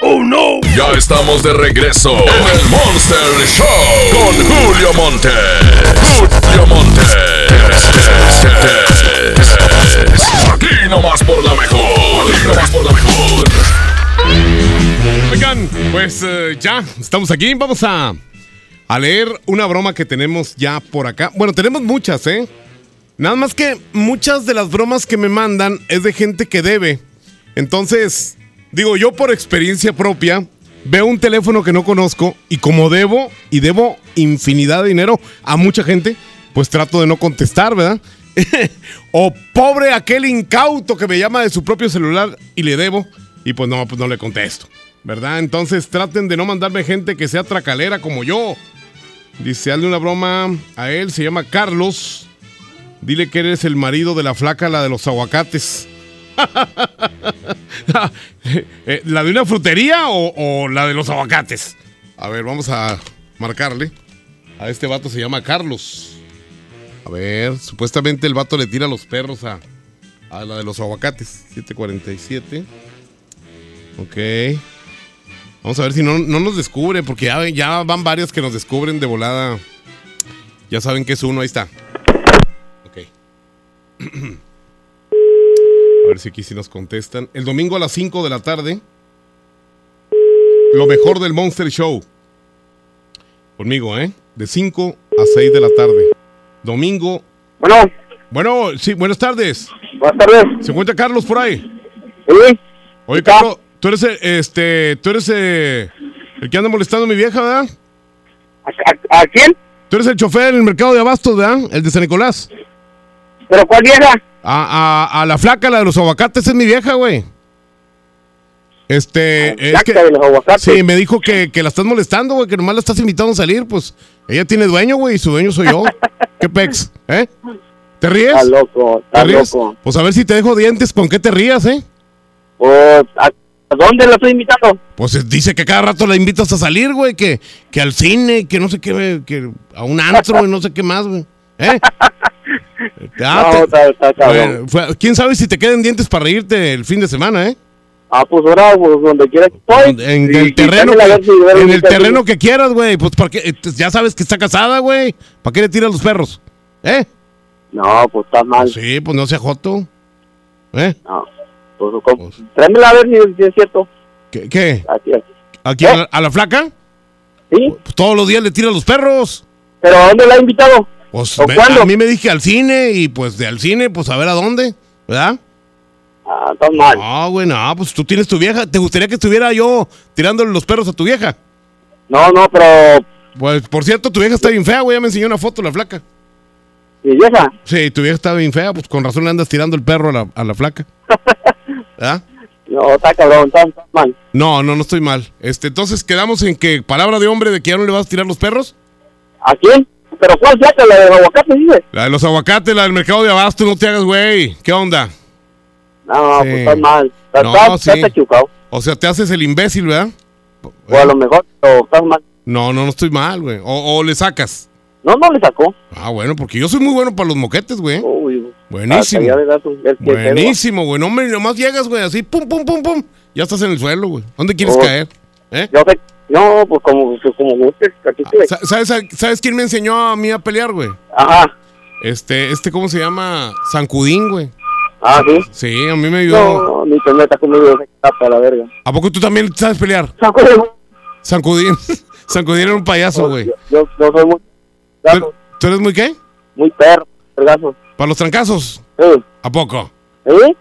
S7: ¡Oh no! Ya estamos de regreso en el Monster Show con Julio Monte. Julio Monte. Aquí nomás por la mejor. Aquí nomás por la mejor.
S1: Oigan, pues eh, ya estamos aquí. Vamos a, a leer una broma que tenemos ya por acá. Bueno, tenemos muchas, ¿eh? Nada más que muchas de las bromas que me mandan es de gente que debe. Entonces, digo, yo por experiencia propia, veo un teléfono que no conozco y como debo, y debo infinidad de dinero a mucha gente, pues trato de no contestar, ¿verdad? o pobre aquel incauto que me llama de su propio celular y le debo, y pues no, pues no le contesto, ¿verdad? Entonces traten de no mandarme gente que sea tracalera como yo. Dice, hazle una broma a él, se llama Carlos. Dile que eres el marido de la flaca, la de los aguacates. Eh, ¿La de una frutería o, la de los aguacates? A ver, vamos a marcarle. A este vato se llama Carlos. A ver, supuestamente el vato le tira los perros a, a la de los aguacates. 747. Ok. Vamos a ver si no, no nos descubre, porque ya, ya van varias que nos descubren de volada. Ya saben que es uno, ahí está. Ok. A ver si aquí sí nos contestan. El domingo a las 5 de la tarde. Lo mejor del Monster Show. Conmigo, ¿eh? De 5 a 6 de la tarde. Domingo.
S85: Bueno.
S1: Bueno, sí, buenas tardes.
S85: Buenas tardes.
S1: ¿Se encuentra Carlos por ahí?
S85: Sí.
S1: Oye, Carlos, tú eres, el- este, tú eres eh, el que anda molestando a mi vieja, ¿verdad?
S85: ¿A, quién?
S1: Tú eres el chofer en el mercado de abastos, ¿verdad? El de San Nicolás.
S85: ¿Pero cuál vieja?
S1: A, a, a la flaca, la de los aguacates, es mi vieja, güey. Este, es
S85: flaca
S1: que,
S85: de los aguacates.
S1: sí, me dijo que, que la estás molestando, güey, que nomás la estás invitando a salir, pues ella tiene dueño, güey, y su dueño soy yo. ¿Qué pex? ¿Eh? ¿Te ríes?
S85: Está loco,
S1: ¿Te
S85: está
S1: ríes?
S85: loco.
S1: Pues a ver si te dejo dientes, ¿con qué te rías, eh?
S85: Pues, ¿a, a dónde la estoy invitando?
S1: Pues eh, dice que cada rato la invitas a salir, güey, que, que al cine, que no sé qué, que a un antro y no sé qué más, güey. ¿Eh? Ah,
S85: No, está- está cabrón.
S1: Bueno, fue- ¿Quién sabe si te queden dientes para reírte el fin de semana, eh?
S85: Ah, pues ahora, pues, donde quiera que estoy.
S1: En el terreno, que, en el terreno que quieras, güey. Pues porque eh, ya sabes que está casada, güey. ¿Para qué le tiras los perros? ¿Eh?
S85: No, pues está mal.
S1: Sí, pues no sea joto. ¿Eh?
S85: No, pues, ¿cómo? tráemela a ver si, si es cierto.
S1: ¿Qué? qué?
S85: Aquí, aquí.
S1: ¿Aquí a, la, a la flaca?
S85: Sí.
S1: Pues todos los días le tiras los perros.
S85: ¿Pero a dónde la ha invitado?
S1: Pues a mí me dije al cine y pues de al cine, pues a ver a dónde, ¿verdad?
S85: Ah, está mal.
S1: No, güey, no, pues tú tienes tu vieja. ¿Te gustaría que estuviera yo tirándole los perros a tu vieja?
S85: No, no, pero...
S1: Pues, por cierto, tu vieja está bien fea, güey. Ya me enseñó una foto la flaca.
S85: ¿Mi vieja?
S1: Sí, tu vieja está bien fea. Pues con razón le andas tirando el perro a la, a la flaca. ¿Verdad?
S85: No, está cabrón, está, está mal.
S1: No, no, no estoy mal. Este, entonces quedamos en que palabra de hombre de que ya no le vas a tirar los perros.
S85: ¿A quién? ¿Pero cuál flaca? ¿La de aguacate, dice?
S1: La de los aguacates, la del mercado de abasto, no te hagas, güey. ¿Qué onda?
S85: No,
S1: Sí.
S85: pues está mal. Está,
S1: No,
S85: está,
S1: sí.
S85: está equivocado.
S1: O sea, te haces el imbécil, ¿verdad?
S85: O a lo mejor, pero estás mal.
S1: No, no, no estoy mal, güey. O, o le sacas.
S85: No, no le sacó.
S1: Ah, bueno, porque yo soy muy bueno para los moquetes, güey.
S85: Uy,
S1: Buenísimo. Buenísimo, güey. No, hombre, nomás llegas, güey, así, pum, pum, pum, pum. Ya estás en el suelo, güey. ¿Dónde quieres
S85: Oh.
S1: caer? ¿Eh?
S85: Yo sé, no, pues como, pues como gustes, aquí estoy.
S1: Sa- ¿Sabes, ¿Sabes quién me enseñó a mí a pelear, güey?
S85: Ajá.
S1: Este, este, ¿cómo se llama? Sancudín, güey.
S85: Ah, sí.
S1: Sí, a mí me ayudó.
S85: No, ni te metas conmigo, se tapa la verga.
S1: ¿A poco tú también sabes pelear?
S85: Sancudín.
S1: Sancudín. Sancudín era un payaso, güey.
S85: Yo, yo soy muy,
S1: ¿Tú, tú eres muy qué?
S85: muy perro, vergazo.
S1: ¿Para los trancazos?
S85: Sí.
S1: ¿A poco?
S85: ¿Eh?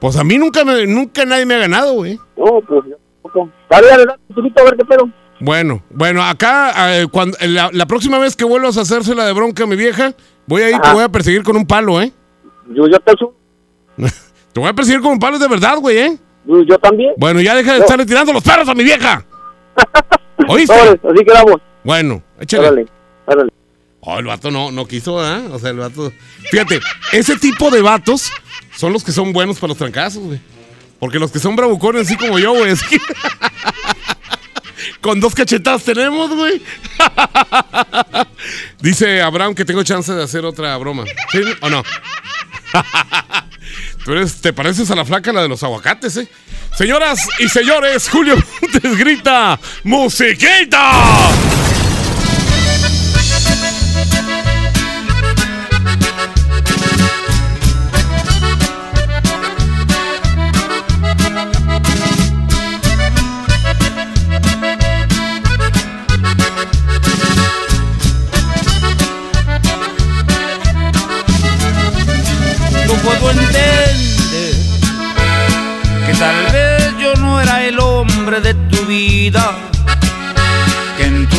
S1: Pues a mí nunca me, nunca nadie me ha ganado, güey.
S85: No, pues yo tampoco. Dale, dale, dale, chiquito, a ver qué pedo.
S1: Bueno, bueno, acá, eh, cuando, la, la próxima vez que vuelvas a hacerse la de bronca a mi vieja, voy a ir y te
S85: Ajá.
S1: voy a perseguir con un palo, ¿eh?
S85: Yo, yo te
S1: Te voy a perseguir con un palo de verdad, güey, ¿eh?
S85: yo, yo también.
S1: Bueno, ya deja de estarle tirando los perros a mi vieja. ¿Oíste?
S85: Órale, así quedamos.
S1: Bueno, échale.
S85: Órale, órale.
S1: Oh, el vato no, no quiso, ¿eh? O sea, el vato. Fíjate, ese tipo de vatos son los que son buenos para los trancazos, güey. Porque los que son bravucones, así como yo, güey. Con dos cachetadas tenemos, güey. Dice Abraham que tengo chance de hacer otra broma. ¿Sí o no? Tú eres, te pareces a la flaca, la de los aguacates, ¿eh? Señoras y señores, Julio Montes grita: ¡Musiquita!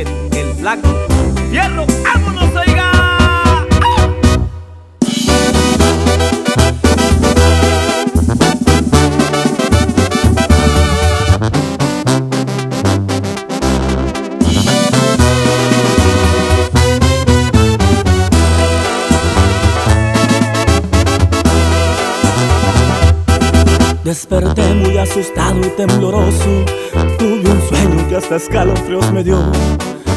S97: El flaco. ¡Fierro! ¡Vámonos, oiga! Desperté muy asustado y tembloroso. Tuve un sueño que hasta escalofríos me dio.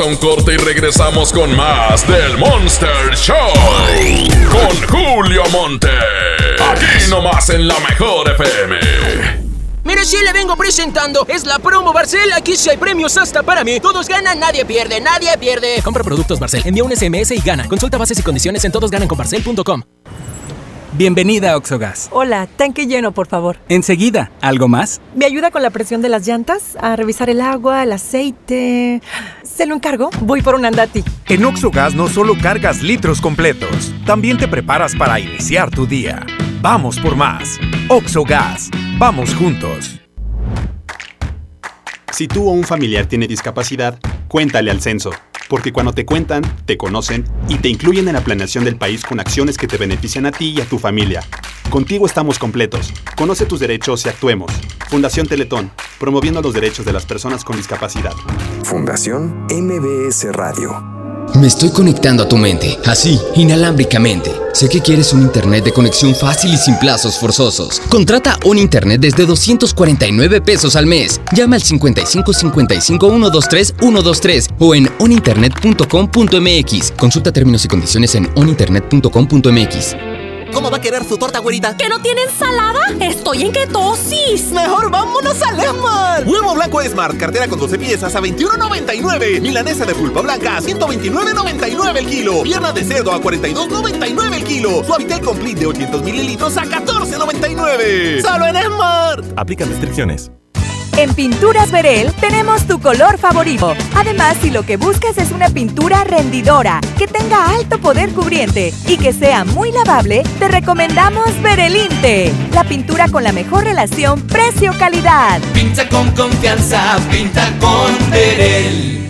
S7: A un corte y regresamos con más del Monster Show. Con Julio Monte. Aquí nomás en la mejor FM.
S98: Mire, si le vengo presentando, es la promo Barcel. Aquí sí hay premios hasta para mí. Todos ganan, nadie pierde, nadie pierde.
S99: Compra productos Barcel, envía un SMS y gana. Consulta bases y condiciones en todosgananconbarcel.com.
S100: Bienvenida a Oxogas.
S20: Hola, tanque lleno, por favor.
S100: Enseguida, ¿algo más?
S20: ¿Me ayuda con la presión de las llantas? A revisar el agua, el aceite. ¿Se lo encargo? Voy por un andati.
S38: En Oxogas no solo cargas litros completos, también te preparas para iniciar tu día. Vamos por más. Oxogas. Vamos juntos.
S101: Si tú o un familiar tiene discapacidad, cuéntale al censo, porque cuando te cuentan, te conocen y te incluyen en la planeación del país con acciones que te benefician a ti y a tu familia. Contigo estamos completos. Conoce tus derechos y actuemos. Fundación Teletón, promoviendo los derechos de las personas con discapacidad.
S35: Fundación MBS Radio.
S14: Me estoy conectando a tu mente, así, inalámbricamente. Sé que quieres un internet de conexión fácil y sin plazos forzosos. Contrata un internet desde 249 pesos al mes. Llama al 55 55 123 123 o en oninternet.com.mx. Consulta términos y condiciones en oninternet.com.mx.
S18: ¿Cómo va a querer su torta, güerita?
S44: ¿Que no tiene ensalada? Estoy en ketosis.
S18: Mejor vámonos al Esmar. Huevo blanco Smart, cartera con 12 piezas a 21.99. Milanesa de pulpa blanca a 129.99 el kilo. Pierna de cerdo a 42.99 el kilo. Suavitel Complete de 800 mililitros a 14.99. Solo en Smart.
S46: Aplican restricciones.
S21: En Pinturas Verel tenemos tu color favorito. Además, si lo que buscas es una pintura rendidora, que tenga alto poder cubriente y que sea muy lavable, te recomendamos Verelinte, la pintura con la mejor relación precio-calidad.
S102: Pinta con confianza, pinta con Verel.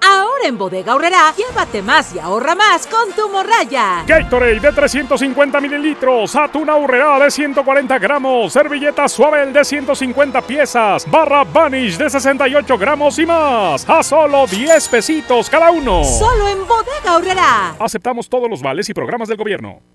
S103: Ahora en Bodega Horrera, llévate más y ahorra más con tu morraya.
S22: Gatorade de 350 mililitros, atún Horrera de 140 gramos, servilleta Suavel de 150 piezas, barra Vanish de 68 gramos y más. A solo 10 pesitos cada uno.
S103: Solo en Bodega Horrera.
S22: Aceptamos todos los vales y programas del gobierno.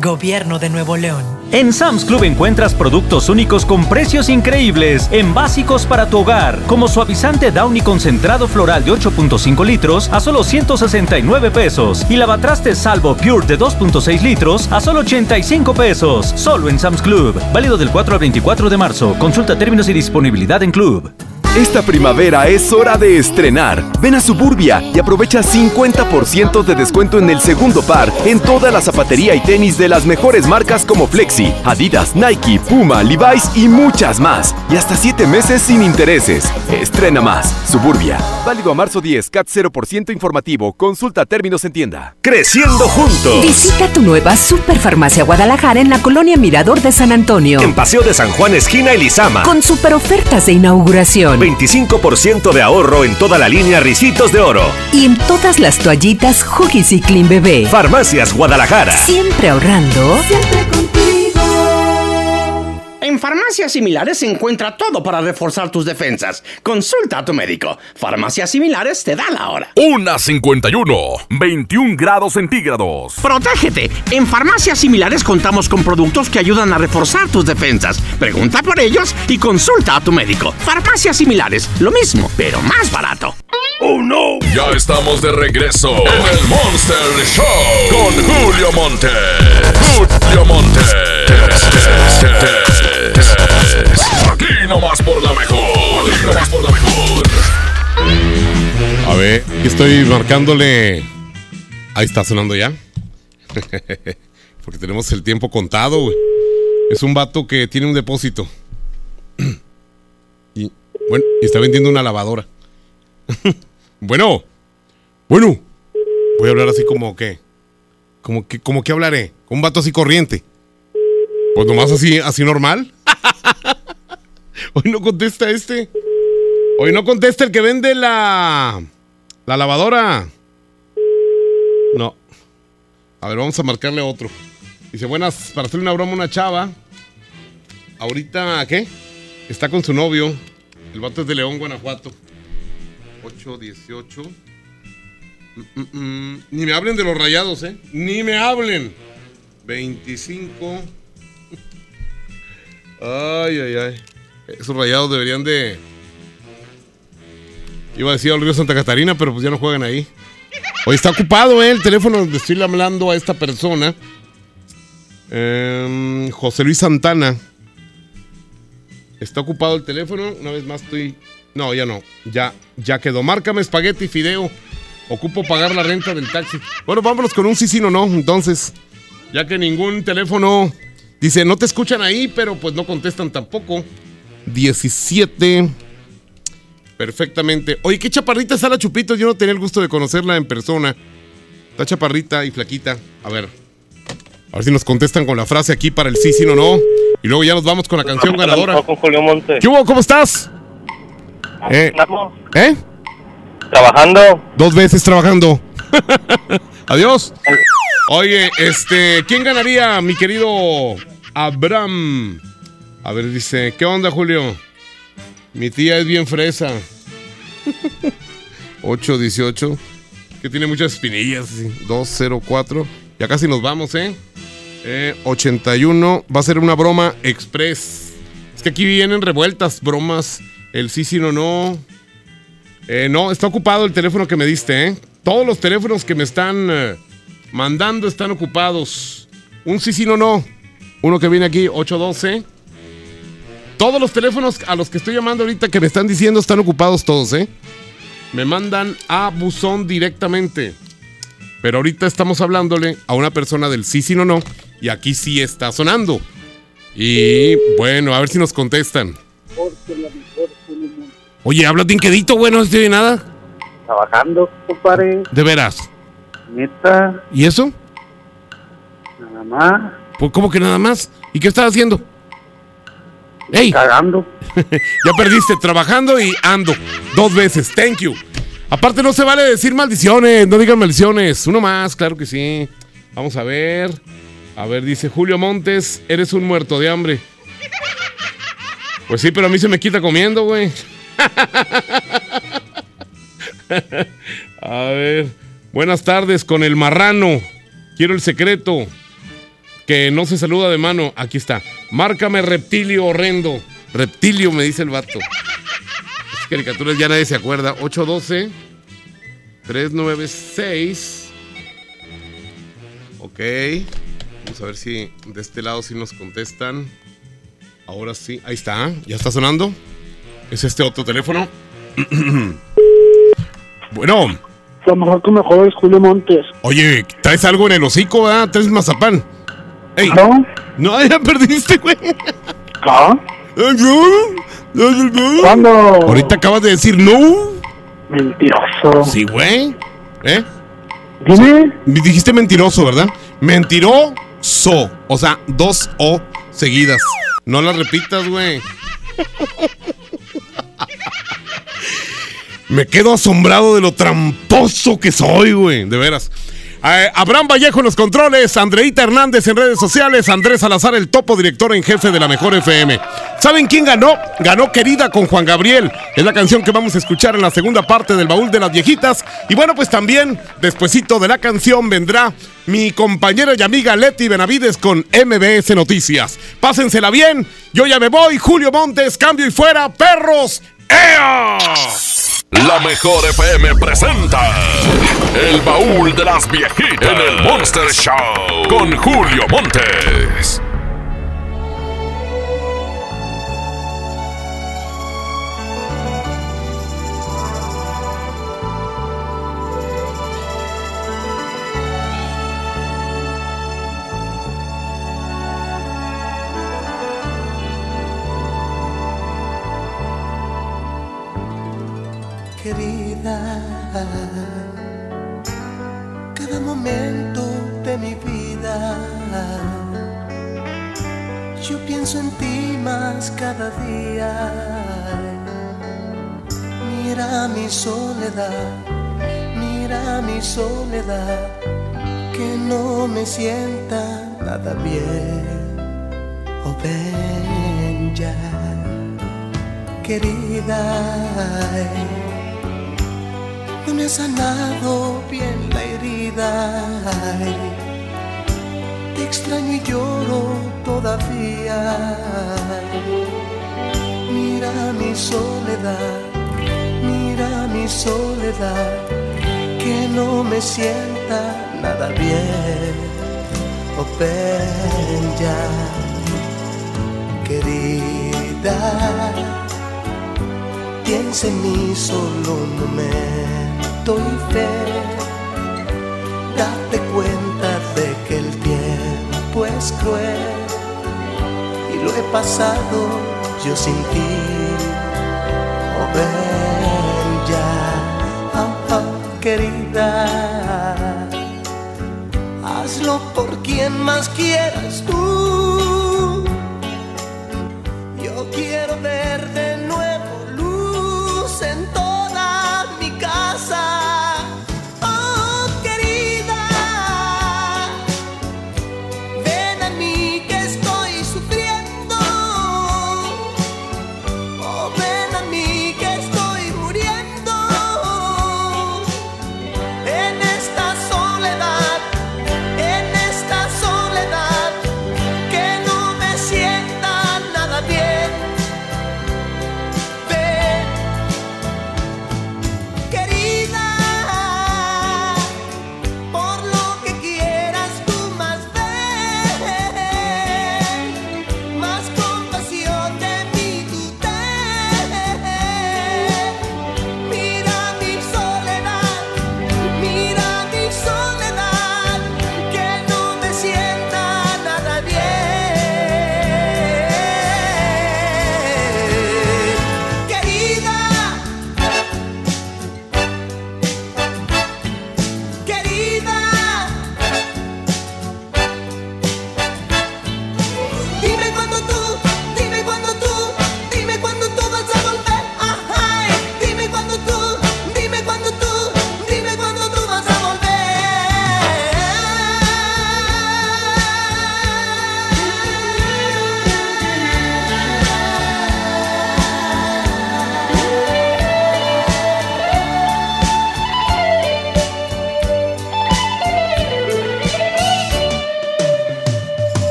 S20: Gobierno de Nuevo León.
S54: En Sam's Club encuentras productos únicos con precios increíbles en básicos para tu hogar, como suavizante Downy concentrado floral de 8.5 litros a solo 169 pesos y lavatrastes Salvo Pure de 2.6 litros a solo 85 pesos, solo en Sam's Club. Válido del 4 al 24 de marzo. Consulta términos y disponibilidad en Club.
S13: Esta primavera es hora de estrenar. Ven a Suburbia y aprovecha 50% de descuento en el segundo par en toda la zapatería y tenis de las mejores marcas como Flexi, Adidas, Nike, Puma, Levi's y muchas más. Y hasta 7 meses sin intereses. Estrena más. Suburbia. Válido a marzo 10, CAT 0% informativo. Consulta términos en tienda.
S38: Creciendo juntos.
S104: Visita tu nueva Superfarmacia Guadalajara en la colonia Mirador de San Antonio.
S38: En Paseo de San Juan, esquina Elizama.
S104: Con super ofertas de inauguración.
S38: 25% de ahorro en toda la línea Ricitos de Oro.
S104: Y en todas las toallitas Huggies y Clean Bebé.
S38: Farmacias Guadalajara.
S104: Siempre ahorrando.
S105: Siempre contigo. En farmacias similares se encuentra todo para reforzar tus defensas. Consulta a tu médico. Farmacias similares te da la hora.
S7: Una 51, 21 grados centígrados.
S105: Protégete. En farmacias similares contamos con productos que ayudan a reforzar tus defensas. Pregunta por ellos y consulta a tu médico. Farmacias similares, lo mismo, pero más barato.
S7: ¡Oh no! Ya estamos de regreso en el Monster Show con Julio Monte. Julio Monte. Aquí nomás por la mejor. Aquí nomás por la mejor.
S1: A ver, aquí estoy marcándole. Ahí está sonando ya. Porque tenemos el tiempo contado, güey. Es un vato que tiene un depósito. Y bueno, y está vendiendo una lavadora. bueno, bueno. Voy a hablar así como que. Como que, como que hablaré. Un vato así corriente. Pues nomás así, así normal. Hoy no contesta este. Hoy no contesta el que vende la. La lavadora. No. A ver, vamos a marcarle otro. Dice, buenas, para hacerle una broma una chava. Ahorita, ¿qué? Está con su novio. El vato es de León, Guanajuato. 8, 18. Mm, mm, mm. Ni me hablen de los rayados, ¿eh? Ni me hablen. 25. Ay, ay, ay. Esos rayados deberían de. Iba a decir al río Santa Catarina, pero pues ya no juegan ahí. Hoy está ocupado ¿eh? el teléfono donde estoy hablando a esta persona. Em, José Luis Santana. Está ocupado el teléfono. Una vez más estoy. No, ya no. Ya, ya quedó. Márcame espagueti fideo. Ocupo pagar la renta del taxi. Bueno, vámonos con un sí, sí, no, no. Entonces, ya que ningún teléfono dice, no te escuchan ahí, pero pues no contestan tampoco. 17. Perfectamente. Oye, qué chaparrita está la Chupito. Yo no tenía el gusto de conocerla en persona. Está chaparrita y flaquita. A ver. A ver si nos contestan con la frase aquí para el sí, sí, no, no. Y luego ya nos vamos con la canción ganadora. ¿Qué hubo? ¿Cómo estás? Eh, ¿Eh?
S106: Trabajando.
S1: Dos veces trabajando. Adiós. Oye, este, ¿quién ganaría, mi querido Abraham? A ver, dice, ¿qué onda, Julio? Mi tía es bien fresa. 818, que tiene muchas espinillas. sí. 204. Ya casi nos vamos, ¿eh? Eh, 81. Va a ser una broma express. Es que aquí vienen revueltas, bromas. El sí, sí, no, no. Eh, no, está ocupado el teléfono que me diste, ¿eh? Todos los teléfonos que me están eh, mandando están ocupados. Un sí, sí, no, no. Uno que viene aquí, 812. Todos los teléfonos a los que estoy llamando ahorita que me están diciendo están ocupados todos, ¿eh? Me mandan a buzón directamente. Pero ahorita estamos hablándole a una persona del sí, sí, no, no. Y aquí sí está sonando. Y bueno, a ver si nos contestan. Oye, habla tinquedito, güey, no se te oye nada.
S107: Trabajando, compadre.
S1: De veras.
S107: Neta,
S1: ¿Y eso?
S107: nada más.
S1: Pues, ¿Cómo que nada más? ¿Y qué estás haciendo? ¡Ey!
S107: Cagando.
S1: ya perdiste, trabajando y ando. Dos veces, thank you. Aparte, no se vale decir maldiciones, no digan maldiciones. Uno más, claro que sí. Vamos a ver. A ver, dice Julio Montes, eres un muerto de hambre. Pues sí, pero a mí se me quita comiendo, güey. a ver. Buenas tardes con el marrano. Quiero el secreto. Que no se saluda de mano. Aquí está. Márcame reptilio horrendo. Reptilio, me dice el vato. Caricaturas ya nadie se acuerda. 812 396. Ok. Vamos a ver si de este lado sí nos contestan. Ahora sí. Ahí está. ¿Ya está sonando? ¿Es este otro teléfono? bueno.
S107: Lo mejor que mejor es Julio Montes.
S1: Oye, traes algo en el hocico, ¿verdad? Traes mazapán. Ey.
S107: No.
S1: No, ya perdiste, güey.
S107: ¿Ah?
S1: ¿Cuándo? Ahorita acabas de decir no.
S107: Mentiroso.
S1: Sí, güey. ¿Eh?
S107: Dime.
S1: Dijiste mentiroso, ¿verdad? Mentiroso. O sea, dos O seguidas. No las repitas, güey. Me quedo asombrado de lo tramposo que soy, güey. De veras. Eh, Abraham Vallejo en los controles, Andreita Hernández en redes sociales, Andrés Salazar, el topo director en jefe de la Mejor FM. ¿Saben quién ganó? Ganó Querida con Juan Gabriel. Es la canción que vamos a escuchar en la segunda parte del baúl de las viejitas. Y bueno, pues también, despuesito de la canción, vendrá mi compañera y amiga Leti Benavides con MBS Noticias. Pásensela bien. Yo ya me voy. Julio Montes, cambio y fuera. Perros. ¡Ea!
S84: La mejor FM presenta El baúl de las viejitas en el Monster Show con Julio Montes.
S49: Más cada día. Mira mi soledad, mira mi soledad, que no me sienta nada bien. Oh, ven ya, querida no me ha sanado bien la herida. Te extraño y lloro todavía. Mira mi soledad, mira mi soledad, que no me sienta nada bien. Ven ya, querida. Piensa en mí solo un momento y fe. Es cruel y lo he pasado yo sin ti. Oh, ya, oh, oh, querida. hazlo por quien más quieras tú.